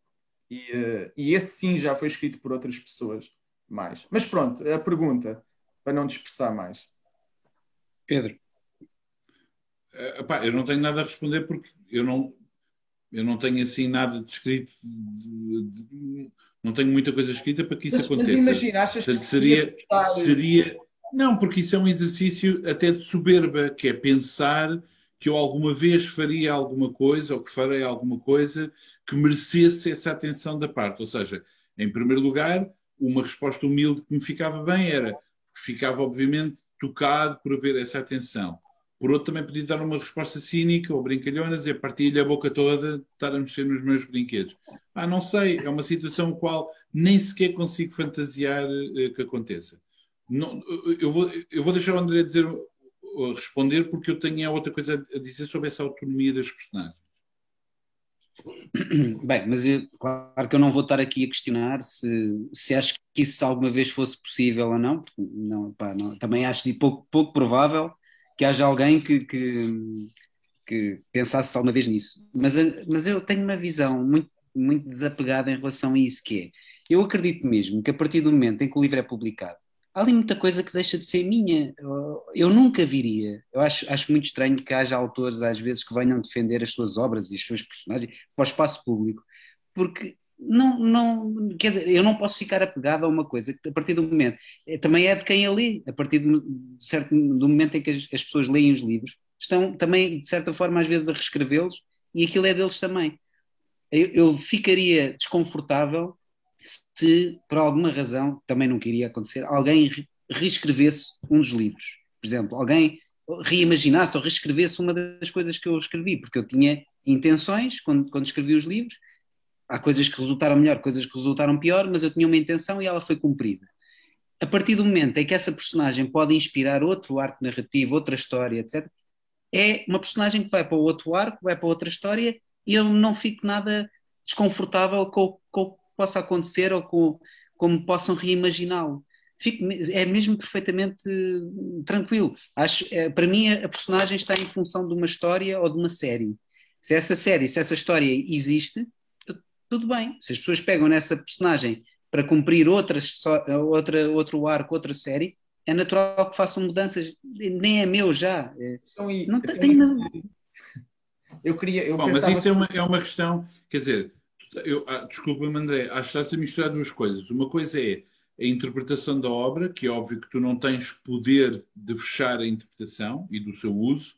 e, uh, e esse sim já foi escrito por outras pessoas mais. Mas pronto, a pergunta, para não dispersar mais. Pedro. Epá, eu não tenho nada a responder porque eu não, eu não tenho assim nada de escrito, de, de, não tenho muita coisa escrita para que isso mas, aconteça. Mas imagina, achas Portanto, que seria, seria não, porque isso é um exercício até de soberba, que é pensar que eu alguma vez faria alguma coisa ou que farei alguma coisa que merecesse essa atenção da parte. Ou seja, em primeiro lugar, uma resposta humilde que me ficava bem era ficava obviamente tocado por haver essa atenção. Por outro, também podia dar uma resposta cínica ou brincalhona, dizer partilha a boca toda, estar a mexer nos meus brinquedos. Ah, não sei, é uma situação qual nem sequer consigo fantasiar uh, que aconteça. Não, eu, vou, eu vou deixar o André dizer, responder, porque eu tenho outra coisa a dizer sobre essa autonomia das personagens. Bem, mas eu, claro que eu não vou estar aqui a questionar se, se acho que isso alguma vez fosse possível ou não. não, pá, não também acho de pouco, pouco provável que haja alguém que, que, que pensasse alguma vez nisso. Mas, mas eu tenho uma visão muito, muito desapegada em relação a isso, que é, eu acredito mesmo que a partir do momento em que o livro é publicado, há ali muita coisa que deixa de ser minha. Eu nunca viria. Eu acho, acho muito estranho que haja autores, às vezes, que venham defender as suas obras e os seus personagens para o espaço público, porque não, não, quer dizer, eu não posso ficar apegado a uma coisa que a partir do momento, eh, também é de quem a lê, a partir do, certo, do momento em que as, as pessoas leem os livros, estão também, de certa forma, às vezes a reescrevê-los e aquilo é deles também. Eu, eu ficaria desconfortável se por alguma razão, também não queria acontecer, alguém reescrevesse um dos livros. Por exemplo, alguém reimaginasse ou reescrevesse uma das coisas que eu escrevi, porque eu tinha intenções quando, quando escrevi os livros. Há coisas que resultaram melhor, coisas que resultaram pior, mas eu tinha uma intenção e ela foi cumprida. A partir do momento em que essa personagem pode inspirar outro arco narrativo, outra história, etc., é uma personagem que vai para outro arco, vai para outra história e eu não fico nada desconfortável com, com possa acontecer ou com, como possam reimaginá-lo. é mesmo perfeitamente tranquilo. Acho, é, para mim, a personagem está em função de uma história ou de uma série. Se essa série, se essa história existe, tudo bem. Se as pessoas pegam nessa personagem para cumprir outras, outra, outro arco, outra série, é natural que façam mudanças. Nem é meu já. É, então, não tem, tem, eu queria. Eu Bom, mas isso é uma, é uma questão, quer dizer, Eu, ah, Desculpa-me, André, acho que estás a misturar duas coisas. Uma coisa é a interpretação da obra, que é óbvio que tu não tens poder de fechar a interpretação e do seu uso,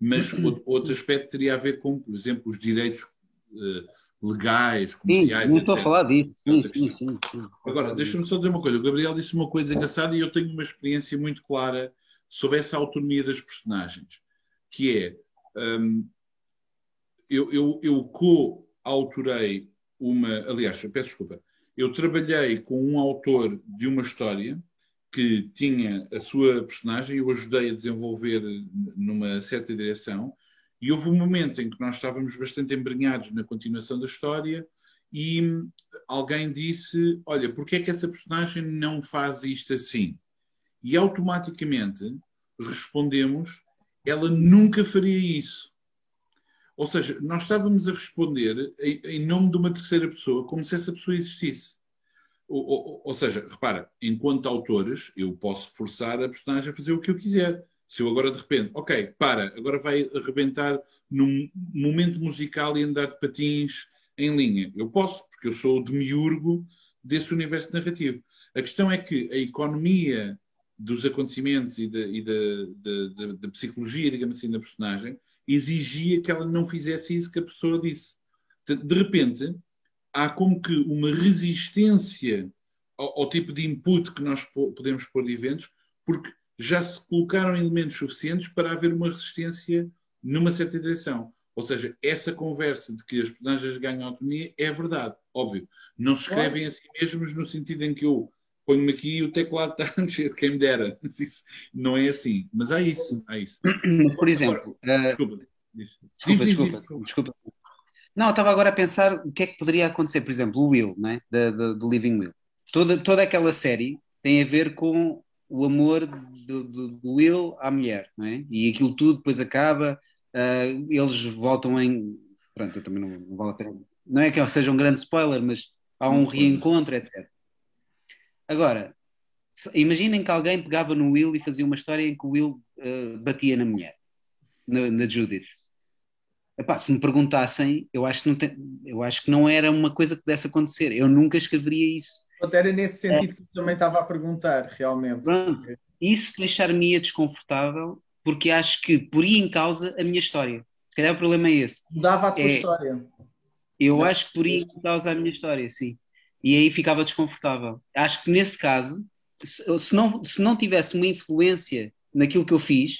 mas outro aspecto teria a ver com, por exemplo, os direitos uh, legais, comerciais. Sim, não estou a falar disso. Sim, sim, sim, sim. Agora, deixa-me só dizer uma coisa. O Gabriel disse uma coisa engraçada e eu tenho uma experiência muito clara sobre essa autonomia das personagens, que é um, eu, eu, eu co-autorei uma. Aliás, peço desculpa. Eu trabalhei com um autor de uma história que tinha a sua personagem, eu ajudei a desenvolver numa certa direção, e houve um momento em que nós estávamos bastante embrenhados na continuação da história e alguém disse: Olha, porquê é que essa personagem não faz isto assim? E automaticamente respondemos: Ela nunca faria isso. Ou seja, nós estávamos a responder em, em nome de uma terceira pessoa, como se essa pessoa existisse. Ou, ou, ou, seja, repara, enquanto autores, eu posso forçar a personagem a fazer o que eu quiser. Se eu agora de repente, ok, para, agora vai arrebentar num momento musical e andar de patins em linha. Eu posso, porque eu sou o demiurgo desse universo narrativo. A questão é que a economia dos acontecimentos e da, e da, da, da, psicologia, digamos assim, da personagem, exigia que ela não fizesse isso que a pessoa disse. De repente, há como que uma resistência ao, ao, tipo de input que nós podemos pôr de eventos, porque já se colocaram elementos suficientes para haver uma resistência numa certa direção. Ou seja, essa conversa de que as personagens ganham autonomia é verdade, óbvio. Não se escrevem a si mesmos no sentido em que eu ponho-me aqui e o teclado está a mexer, quem me dera. Isso não é assim. Mas há isso. Há isso. Por exemplo, Agora, uh... desculpa. Desculpa, desculpa, desculpa. Não, estava agora a pensar o que é que poderia acontecer, por exemplo, o Will, né? do Living Will. Toda, toda aquela série tem a ver com o amor do, do, do Will à mulher, não é? E aquilo tudo depois acaba, uh, eles voltam em. Pronto, eu também não, não vale a pena. Não é que seja um grande spoiler, mas há um reencontro, etc. Agora, imaginem que alguém pegava no Will e fazia uma história em que o Will uh, batia na mulher, na, na Judith. Epá, se me perguntassem, eu acho, que não tem, eu acho que não era uma coisa que pudesse acontecer. Eu nunca escreveria isso. Era nesse sentido é. que eu também estava a perguntar, realmente. Isso deixar-me desconfortável, porque acho que poria em causa a minha história. Se calhar o problema é esse. Mudava a tua é, história. Eu não. acho que poria em causa a minha história, sim. E aí ficava desconfortável. Acho que nesse caso, se não, se não tivesse uma influência naquilo que eu fiz,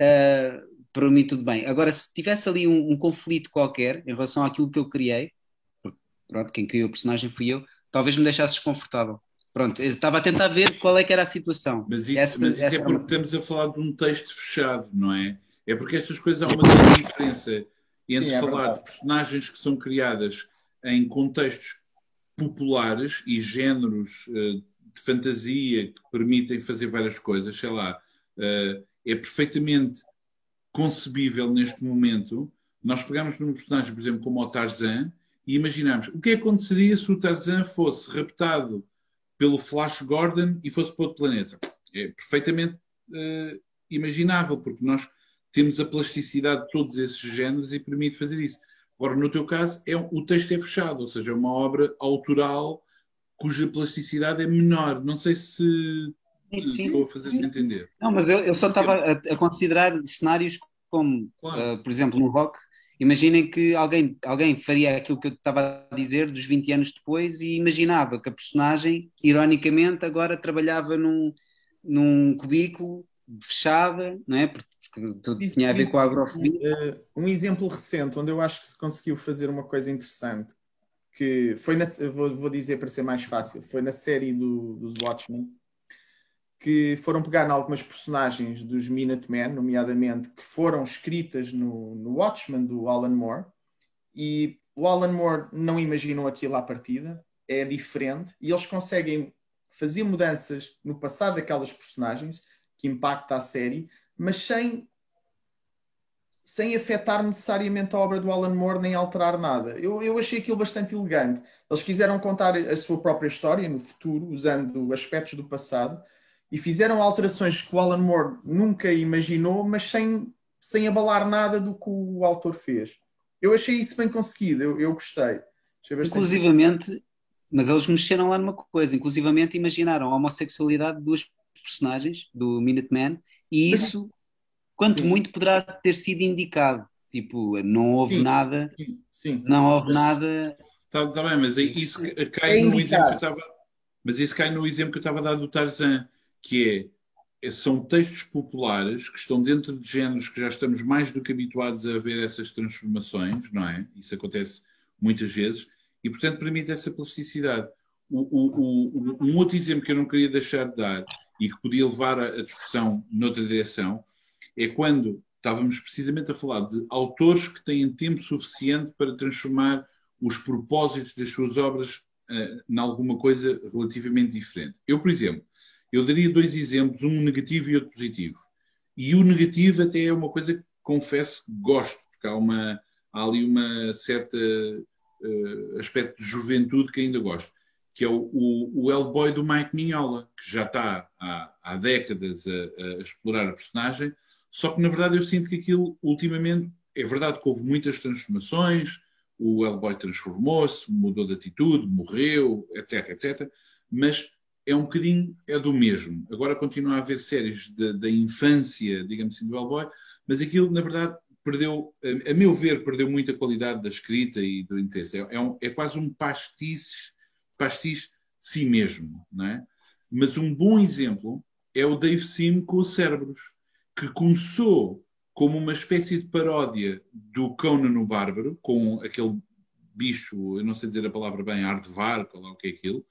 uh, para mim tudo bem. Agora, se tivesse ali um, um, conflito qualquer em relação àquilo que eu criei, pronto, quem criou o personagem fui eu, talvez me deixasse desconfortável. Pronto, eu estava a tentar ver qual é que era a situação. Mas isso, essa, mas isso é porque uma... estamos a falar de um texto fechado, não é? É porque estas coisas há uma grande diferença entre Sim, é falar verdade. de personagens que são criadas em contextos populares e géneros uh, de fantasia que permitem fazer várias coisas, sei lá, uh, é perfeitamente concebível neste momento nós pegamos num personagem, por exemplo, como o Tarzan e imaginamos o que aconteceria se o Tarzan fosse raptado pelo Flash Gordon e fosse para outro planeta. É perfeitamente uh, imaginável, porque nós temos a plasticidade de todos esses géneros e permite fazer isso. Agora, no teu caso, é, o texto é fechado, ou seja, é uma obra autoral cuja plasticidade é menor. Não sei se Sim, Estou a fazer entender. Não, mas eu, eu só estava a, a, considerar cenários como, claro. uh, por exemplo, no rock. Imaginem que alguém, alguém faria aquilo que eu estava a dizer dos 20 anos depois e imaginava que a personagem, ironicamente, agora trabalhava num, num cubículo fechado, não é? Porque tudo Isso, tinha a ver com a agrofobia. Uh, um exemplo recente onde eu acho que se conseguiu fazer uma coisa interessante, que foi na, vou, vou dizer para ser mais fácil, foi na série do, dos Watchmen, que foram pegar em algumas personagens dos Minutemen, nomeadamente, que foram escritas no, no Watchmen do Alan Moore, e o Alan Moore não imaginou aquilo à partida, é diferente, e eles conseguem fazer mudanças no passado daquelas personagens, que impacta a série, mas sem sem afetar necessariamente a obra do Alan Moore nem alterar nada. Eu, eu achei aquilo bastante elegante. Eles quiseram contar a sua própria história no futuro, usando aspectos do passado, e fizeram alterações que o Alan Moore nunca imaginou, mas sem, sem abalar nada do que o autor fez. Eu achei isso bem conseguido, eu, eu gostei. Inclusivamente, mas eles mexeram lá numa coisa, inclusivamente imaginaram a homossexualidade de duas personagens, do Minuteman, e isso, quanto Sim. muito, poderá ter sido indicado. Tipo, não houve Sim. nada. Sim. Não houve nada. Está tá bem, mas isso cai é no exemplo que eu estava. Mas isso cai no exemplo que eu estava a dar do Tarzan, que é, são textos populares que estão dentro de géneros que já estamos mais do que habituados a ver essas transformações, não é? Isso acontece muitas vezes, e portanto permite essa plasticidade. O, o, o, um outro exemplo que eu não queria deixar de dar e que podia levar a, a discussão noutra direção é quando estávamos precisamente a falar de autores que têm tempo suficiente para transformar os propósitos das suas obras uh, em alguma coisa relativamente diferente. Eu, por exemplo, eu daria dois exemplos, um negativo e outro positivo. E o negativo até é uma coisa que confesso que gosto, porque há, uma, há ali uma certa uh, aspecto de juventude que ainda gosto, que é o, o, o Hellboy do Mike Mignola, que já está há, há décadas a, a, explorar a personagem, só que na verdade eu sinto que aquilo ultimamente, é verdade que houve muitas transformações, o Hellboy transformou-se, mudou de atitude, morreu, etc, etc, mas é um bocadinho, é do mesmo. Agora continua a haver séries da infância, digamos assim, do Hellboy, mas aquilo, na verdade, perdeu, a, a, meu ver, perdeu muita qualidade da escrita e do interesse. É, é, um, é quase um pastiche, pastiche de si mesmo, não é? Mas um bom exemplo é o Dave Sim com os Cérebros, que começou como uma espécie de paródia do Conan o Bárbaro, com aquele bicho, eu não sei dizer a palavra bem, Aardvark, ou lá o que é aquilo.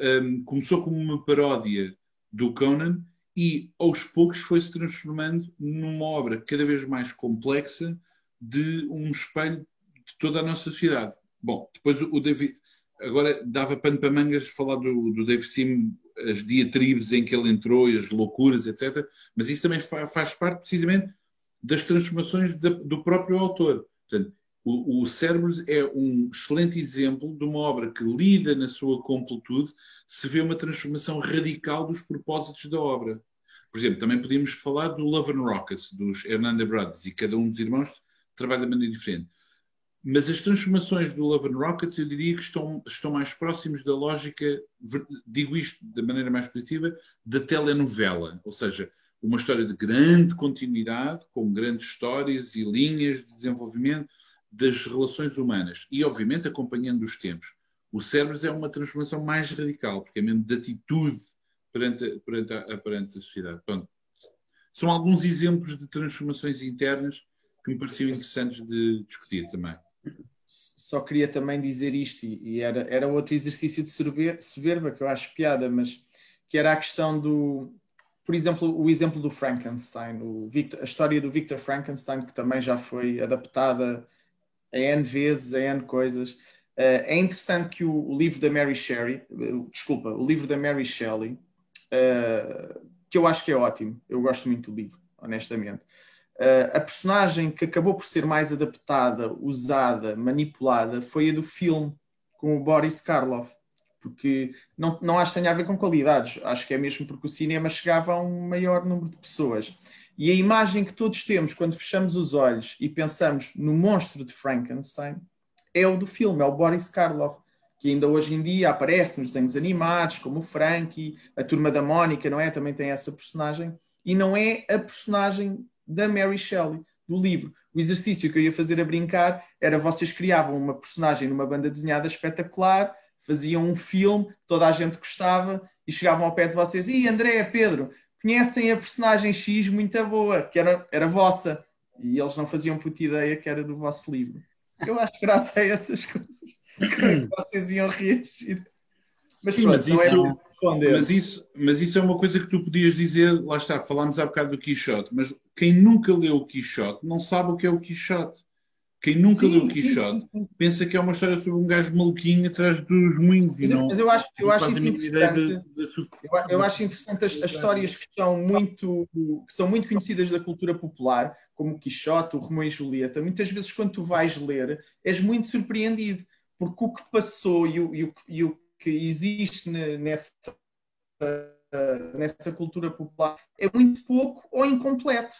Um, começou como uma paródia do Conan e aos poucos foi-se transformando numa obra cada vez mais complexa de um espelho de toda a nossa sociedade. Bom, depois o David, agora dava pano para mangas falar do, do Dave Sim, as diatribes em que ele entrou e as loucuras, etc. Mas isso também faz parte precisamente das transformações do próprio autor. Portanto, o, o Cérebros é um excelente exemplo de uma obra que lida na sua completude se vê uma transformação radical dos propósitos da obra. Por exemplo, também podíamos falar do Love and Rockets, dos Hernanda Brothers, e cada um dos irmãos trabalha de maneira diferente. Mas as transformações do Love and Rockets, eu diria que estão, estão mais próximos da lógica, digo isto da maneira mais expressiva, da telenovela. Ou seja, uma história de grande continuidade, com grandes histórias e linhas de desenvolvimento, das relações humanas e, obviamente, acompanhando os tempos. O Cérebros é uma transformação mais radical, porque é mesmo de atitude perante, perante, a, perante a sociedade. Pronto. São alguns exemplos de transformações internas que me pareciam interessantes de discutir também. Só queria também dizer isto, e era, era outro exercício de soberba que eu acho piada, mas que era a questão do, por exemplo, o exemplo do Frankenstein, Victor, a história do Victor Frankenstein, que também já foi adaptada a N vezes, a N coisas. Uh, é interessante que o, livro da Mary Shelley, uh, desculpa, o livro da Mary Shelley, uh, que eu acho que é ótimo, eu gosto muito do livro, honestamente. a personagem que acabou por ser mais adaptada, usada, manipulada, foi a do filme, com o Boris Karloff porque não, não acho que tenha a ver com qualidades, acho que é mesmo porque o cinema chegava a um maior número de pessoas. E a imagem que todos temos quando fechamos os olhos e pensamos no monstro de Frankenstein é o do filme, é o Boris Karloff, que ainda hoje em dia aparece nos desenhos animados, como o Frankie, a Turma da Mónica, não é? Também tem essa personagem. E não é a personagem da Mary Shelley, do livro. O exercício que eu ia fazer a brincar era vocês criavam uma personagem numa banda desenhada espetacular, faziam um filme, toda a gente gostava, e chegavam ao pé de vocês, e André, Pedro, conhecem a personagem X muito boa, que era, era vossa. E eles não faziam puta ideia que era do vosso livro. Eu acho que graças a essas coisas que vocês iam reagir. Mas, Sim, mas, é isso, é mas, isso, mas isso é uma coisa que tu podias dizer, lá está, falámos há bocado do Quixote, mas quem nunca leu o Quixote não sabe o que é o Quixote. Quem nunca sim, leu o Quixote pensa que é uma história sobre um gajo maluquinho atrás dos moinhos. Mas, não, mas eu acho, eu acho isso interessante. De, de... Eu, eu, acho interessante as, as, histórias que são, muito, que são muito conhecidas da cultura popular, como o Quixote, o Romeu e Julieta. Muitas vezes, quando tu vais ler, és muito surpreendido, porque o que passou e o, e o, e o que existe nessa, nessa cultura popular é muito pouco ou incompleto.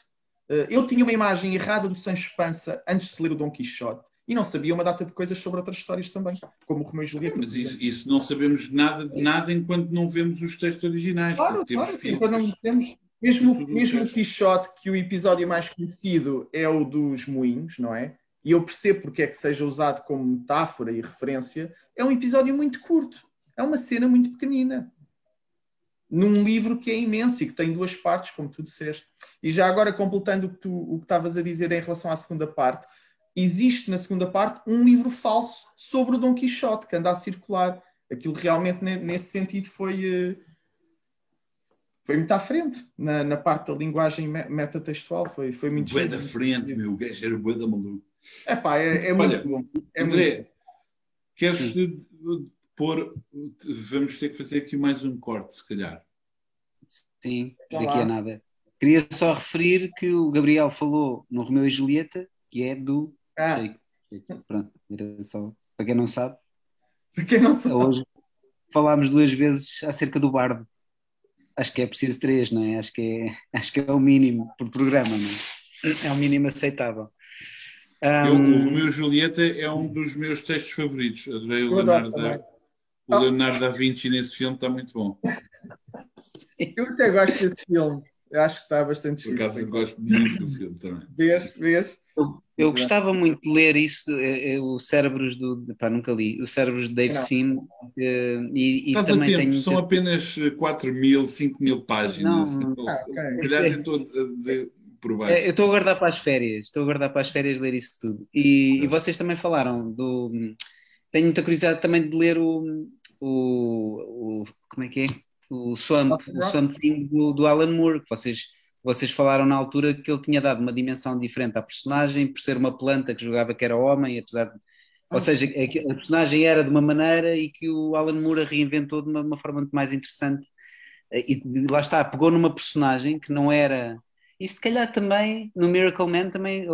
Eh, eu tinha uma imagem errada do Sancho Panza antes de ler o Dom Quixote e não sabia uma data de coisas sobre outras histórias também, como o Romeu e Julieta. Mas isso, isso, não sabemos nada de nada enquanto não vemos os textos originais. Claro, claro, enquanto não temos. Mesmo, mesmo o Quixote, que o episódio mais conhecido é o dos moinhos, não é? E eu percebo porque é que seja usado como metáfora e referência, é um episódio muito curto. É uma cena muito pequenina. Num livro que é imenso e que tem duas partes, como tu disseste. E já agora, completando o que tu estavas a dizer em relação à segunda parte, existe na segunda parte um livro falso sobre o Dom Quixote que anda a circular. Aquilo realmente, nesse sentido, foi, eh, foi muito à frente na, na parte da linguagem metatextual. Foi, foi muito. Bué da frente, meu. O gajo era bué da maluco. Epá, é, é Olha, muito bom. É André, muito... queres pôr. Vamos ter que fazer aqui mais um corte, se calhar. Sim, daqui a nada. Queria só referir que o Gabriel falou no Romeu e Julieta, que é do. Ah. Pronto, era só para quem não sabe. Para quem não sabe. Hoje falámos duas vezes acerca do bardo. Acho que é preciso três, não é? Acho que é, acho que é o mínimo por programa, não é? É o mínimo aceitável. Um... Eu, o Romeu e Julieta é um dos meus textos favoritos. Adorei o Leonardo, da, o Leonardo da Vinci nesse filme, está muito bom. Eu até gosto desse filme. Eu acho que está bastante chique. Por acaso eu gosto muito do filme também. Vês? Vês? Eu, eu gostava muito de ler isso, é, é, o Cérebros do. Pá, nunca li. O Cérebros de Dave Sim. Eh, e, e também tempo, tenho... São apenas 4 mil, 5 mil páginas. Não, ah, okay. Calhar tentou dizer por baixo. Eu estou a guardar para as férias. Estou a guardar para as férias ler isso tudo. E, e vocês também falaram do. Tenho muita curiosidade também de ler o. o, o como é que é? O Swamp, o Swamp Thing do, do Alan Moore, que vocês vocês falaram na altura que ele tinha dado uma dimensão diferente à personagem, por ser uma planta que jogava que era homem, apesar de. Ou ah, seja, a personagem era de uma maneira e que o Alan Moore a reinventou de uma, uma forma muito mais interessante. E lá está, pegou numa personagem que não era. E se calhar também, no Miracle Man, também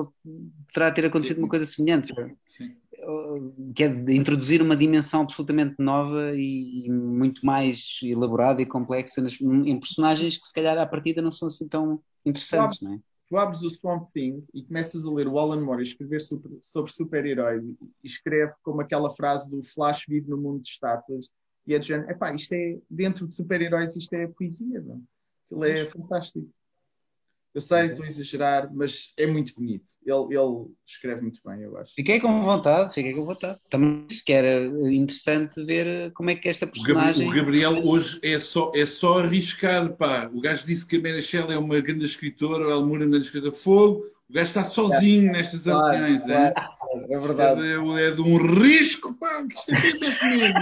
terá ter acontecido uma coisa semelhante. Sim que é de introduzir uma dimensão absolutamente nova e, e muito mais elaborada e complexa nas, em personagens que se calhar à partida não são assim tão interessantes, tu abres, não é? Tu abres o Swamp Thing e começas a ler o Alan Moore escrever super, sobre super-heróis e, escreve como aquela frase do Flash vive no mundo de estátuas e é de género, epá, isto é, dentro de super-heróis isto é poesia, não? Aquilo é fantástico. Eu sei, estou a exagerar, mas é muito bonito. Ele, ele escreve muito bem, eu acho. Fiquei com vontade, fiquei com vontade. Também que era interessante ver como é que esta personagem. O Gabriel hoje é só, é só arriscar, pá. O gajo disse que a Mary Shelley é uma grande escritora, o Elmura é uma grande escritora. Fogo, o gajo está sozinho é. nestas claro, é? é? verdade. É, é, de um risco, pá, que isto é mesmo.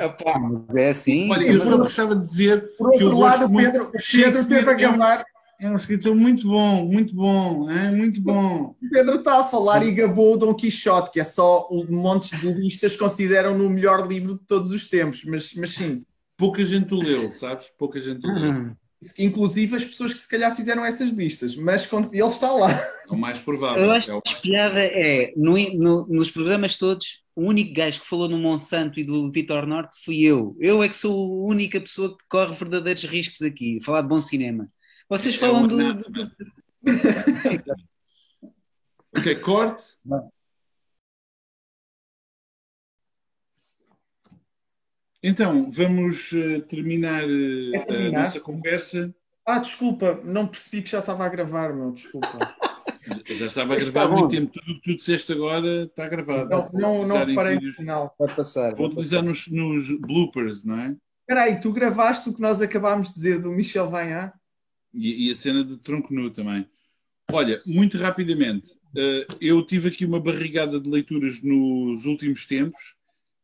Epá, mas é assim. Olha, eu só gostava de dizer Por que eu lado, gosto Pedro, muito... Pedro teve a gamar. É um escritor muito bom, muito bom, é muito bom. O Pedro está a falar e gabou o Dom Quixote, que é só um monte de listas consideram no melhor livro de todos os tempos, mas, mas sim. Pouca gente o leu, sabes? Pouca gente o leu. Uhum inclusive as pessoas que se calhar fizeram essas listas, mas ele está lá. É o mais provável. Eu acho que a piada é, no, no, nos programas todos, o único gajo que falou no Monsanto e do Vitor Norte fui eu. Eu é que sou a única pessoa que corre verdadeiros riscos aqui, falar de bom cinema. Vocês é falam é do. do... ok, corte. Então, vamos uh, terminar, uh, é a nossa conversa. Ah, desculpa, não percebi que já estava a gravar, meu, desculpa. já estava a gravar há muito tempo. Tudo o que tu disseste agora está gravado. Não, não, não reparei no final. Pode passar. Vou utilizar nos, nos, bloopers, não é? Espera aí, tu gravaste o que nós acabámos de dizer do Michel Vaillant? E, e a cena de tronco nu também. Olha, muito rapidamente, uh, eu tive aqui uma barrigada de leituras nos últimos tempos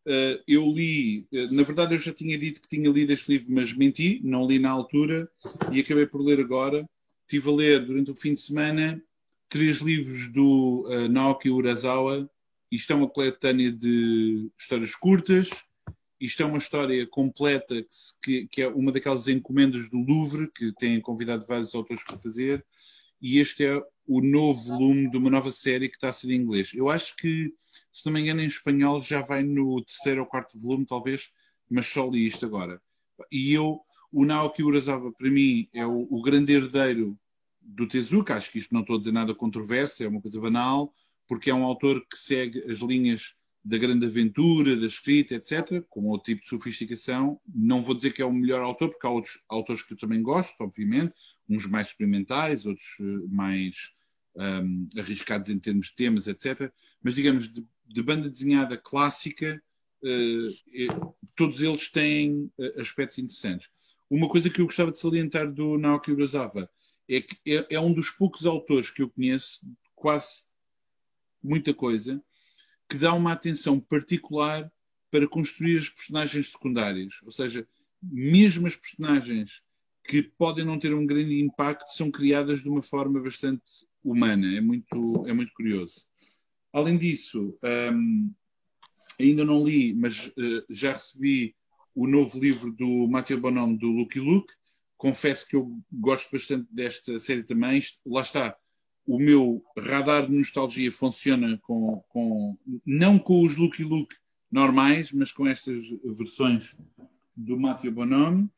Uh, eu li, uh, na verdade eu já tinha dito que tinha lido este livro, mas menti, não li na altura e acabei por ler agora. Estive a ler durante o fim de semana três livros do uh, Naoki Urasawa. Isto é uma coletânea de histórias curtas. Isto é uma história completa que, que, é uma daquelas encomendas do Louvre que têm convidado vários autores para fazer. E este é o novo volume de uma nova série que está a ser em inglês. Eu acho que se não me engano, em espanhol já vai no terceiro ou quarto volume, talvez, mas só li isto agora. E eu, o Naoki Urasawa, para mim, é o, o grande herdeiro do Tezuka, acho que isto não estou a dizer nada controverso, é uma coisa banal, porque é um autor que segue as linhas da grande aventura, da escrita, etc., com outro tipo de sofisticação. Não vou dizer que é o melhor autor, porque há outros autores que eu também gosto, obviamente, uns mais experimentais, outros eh, mais um, arriscados em termos de temas, etc. Mas, digamos, de, de banda desenhada clássica, uh, todos eles têm aspectos interessantes. Uma coisa que eu gostava de salientar do Naoki Urasawa é que é, é um dos poucos autores que eu conheço, quase muita coisa, que dá uma atenção particular para construir as personagens secundárias. Ou seja, mesmo as personagens que podem não ter um grande impacto são criadas de uma forma bastante humana. É muito, é muito curioso. Além disso, um, ainda não li, mas uh, já recebi o novo livro do Matthew Bonhomme, do Lucky Luke. Confesso que eu gosto bastante desta série também. Lá está, o meu radar de nostalgia funciona com, com não com os Lucky Luke normais, mas com estas versões do Matthew Bonhomme.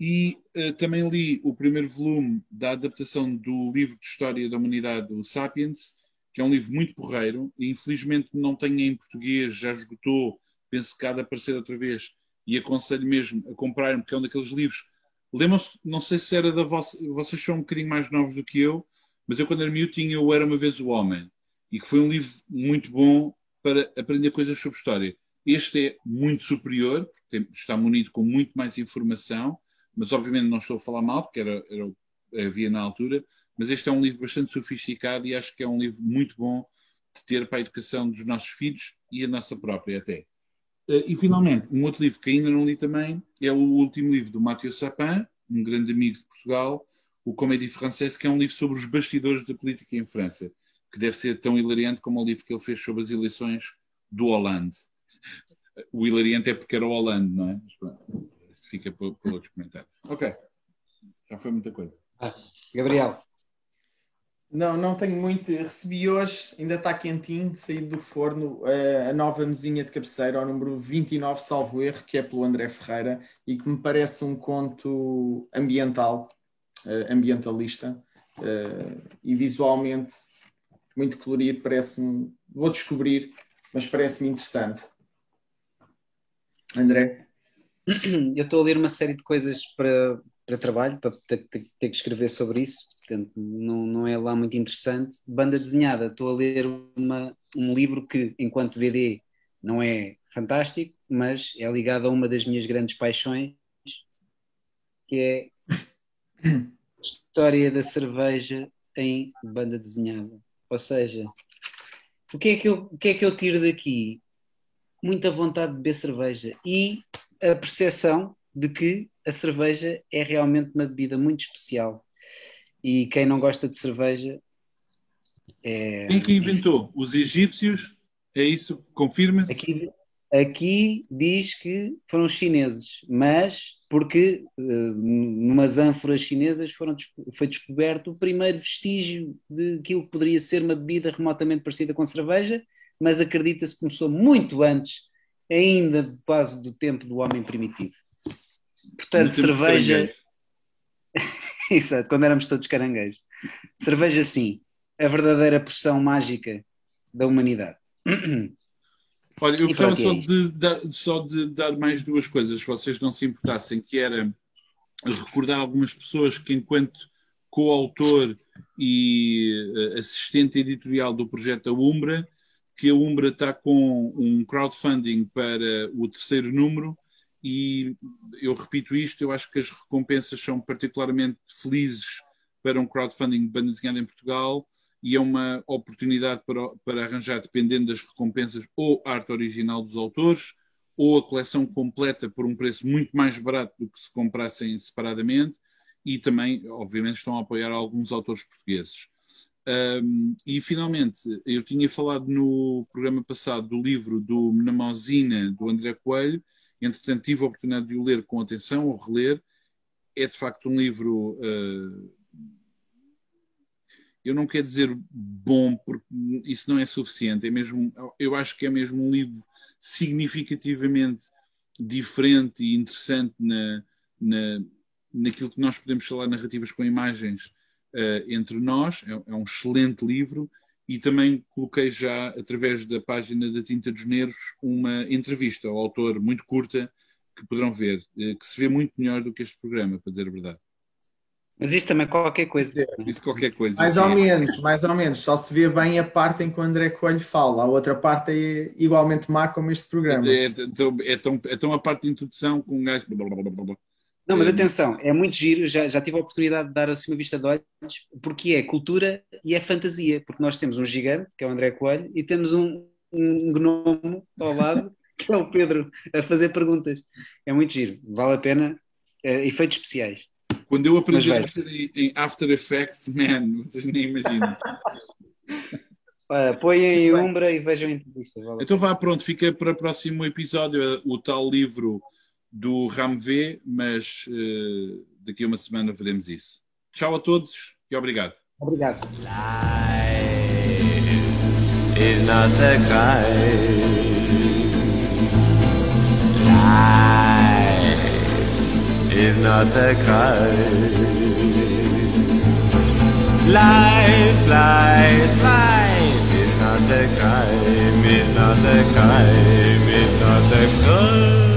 E uh, também li o primeiro volume da adaptação do livro de História da Humanidade, o Sapiens, que é um livro muito porreiro, e infelizmente não tenho em português, já esgotou, penso que há de aparecer outra vez, e aconselho mesmo a comprarem, porque é um daqueles livros. Lembram-se, não sei se era da vossa, vocês são um bocadinho mais novos do que eu, mas eu, quando era miúdo, tinha o Era Uma Vez o Homem, e que foi um livro muito bom para aprender coisas sobre história. Este é muito superior, está munido com muito mais informação, mas obviamente não estou a falar mal, porque era, era, havia na altura, mas este é um livro bastante sofisticado e acho que é um livro muito bom de ter para a educação dos nossos filhos e a nossa própria até. Eh, e finalmente, um outro livro que ainda não li também é o último livro do Mathieu Sapin, um grande amigo de Portugal, o Comédie Française, que é um livro sobre os bastidores da política em França, que deve ser tão hilariante como o livro que ele fez sobre as eleições do Hollande. O hilariante é porque era o Hollande, não é? Fica para, outros comentários. Ok, já foi muita coisa. Ah, Gabriel. Não, não tenho muito. Recebi hoje, ainda está quentinho, saído do forno, eh, a nova mesinha de cabeceira, ao número 29, salvo erro, que é pelo André Ferreira, e que me parece um conto ambiental uh, ambientalista uh, e visualmente muito colorido, parece-me, vou descobrir, mas parece-me interessante. André? Eu estou a ler uma série de coisas para, para trabalho, para ter, ter, ter, que escrever sobre isso, portanto não, não é lá muito interessante. Banda desenhada, estou a ler uma, um livro que, enquanto BD, não é fantástico, mas é ligado a uma das minhas grandes paixões, que é História da cerveja em banda desenhada. Ou seja, o que é que eu, o que é que eu tiro daqui? Muita vontade de beber cerveja e a percepção de que a cerveja é realmente uma bebida muito especial. E quem não gosta de cerveja é. Quem que inventou? Os egípcios? É isso? Confirma-se? Aqui, aqui diz que foram os chineses, mas porque uh, numas ânforas chinesas foram, foi descoberto o primeiro vestígio de aquilo que poderia ser uma bebida remotamente parecida com cerveja, mas acredita-se que começou muito antes, ainda quase do tempo do homem primitivo. Portanto, cerveja. Exato, quando éramos todos caranguejos. Cerveja, sim, a verdadeira porção mágica da humanidade. Olha, eu gostava só, de dar, só de dar mais duas coisas, se vocês não se importassem, que era recordar algumas pessoas que, enquanto coautor e eh, assistente editorial do projeto da Umbra, que a Umbra está com um crowdfunding para o terceiro número e eu repito isto, eu acho que as recompensas são particularmente felizes para um crowdfunding de banda desenhada em Portugal e é uma oportunidade para, para arranjar, dependendo das recompensas, ou a arte original dos autores, ou a coleção completa por um preço muito mais barato do que se comprassem separadamente, e também, obviamente, estão a apoiar alguns autores portugueses. Um, e finalmente, eu tinha falado no programa passado do livro do Mnemosina, do André Coelho, entretanto tive a oportunidade de o ler com atenção, ou reler. É de facto um livro uh, eu não quero dizer bom, porque isso não é suficiente. É mesmo, eu acho que é mesmo um livro significativamente diferente e interessante na, na, naquilo que nós podemos falar narrativas com imagens uh, entre nós, é, é, um excelente livro, e também coloquei já, através da página da Tinta dos Nervos, uma entrevista ao autor muito curta, que poderão ver, uh, que se vê muito melhor do que este programa, para dizer a verdade. Mas isso também é qualquer coisa. Isso qualquer coisa. Mais ou menos, mais ou menos. Só se vê bem a parte em que o André Coelho fala. A outra parte é igualmente má como este programa. É, é, é, tão, é tão a parte de introdução com um gajo. Não, mas atenção, é muito giro, já, já tive a oportunidade de dar assim uma vista de olhos, porque é cultura e é fantasia, porque nós temos um gigante, que é o André Coelho, e temos um, um gnomo ao lado, que é o Pedro, a fazer perguntas. É muito giro, vale a pena, é, efeitos especiais. Quando eu aprendi a em After Effects, man, vocês nem imaginam. Põem em Umbra e vejam a entrevista. Vale então vá, pronto, fica para o próximo episódio o tal livro do Ram V, mas uh, daqui a uma semana veremos isso. Tchau a todos e obrigado. Obrigado. is not the is not the kind. Life, life, life is not the crime, is not the crime, is not the crime.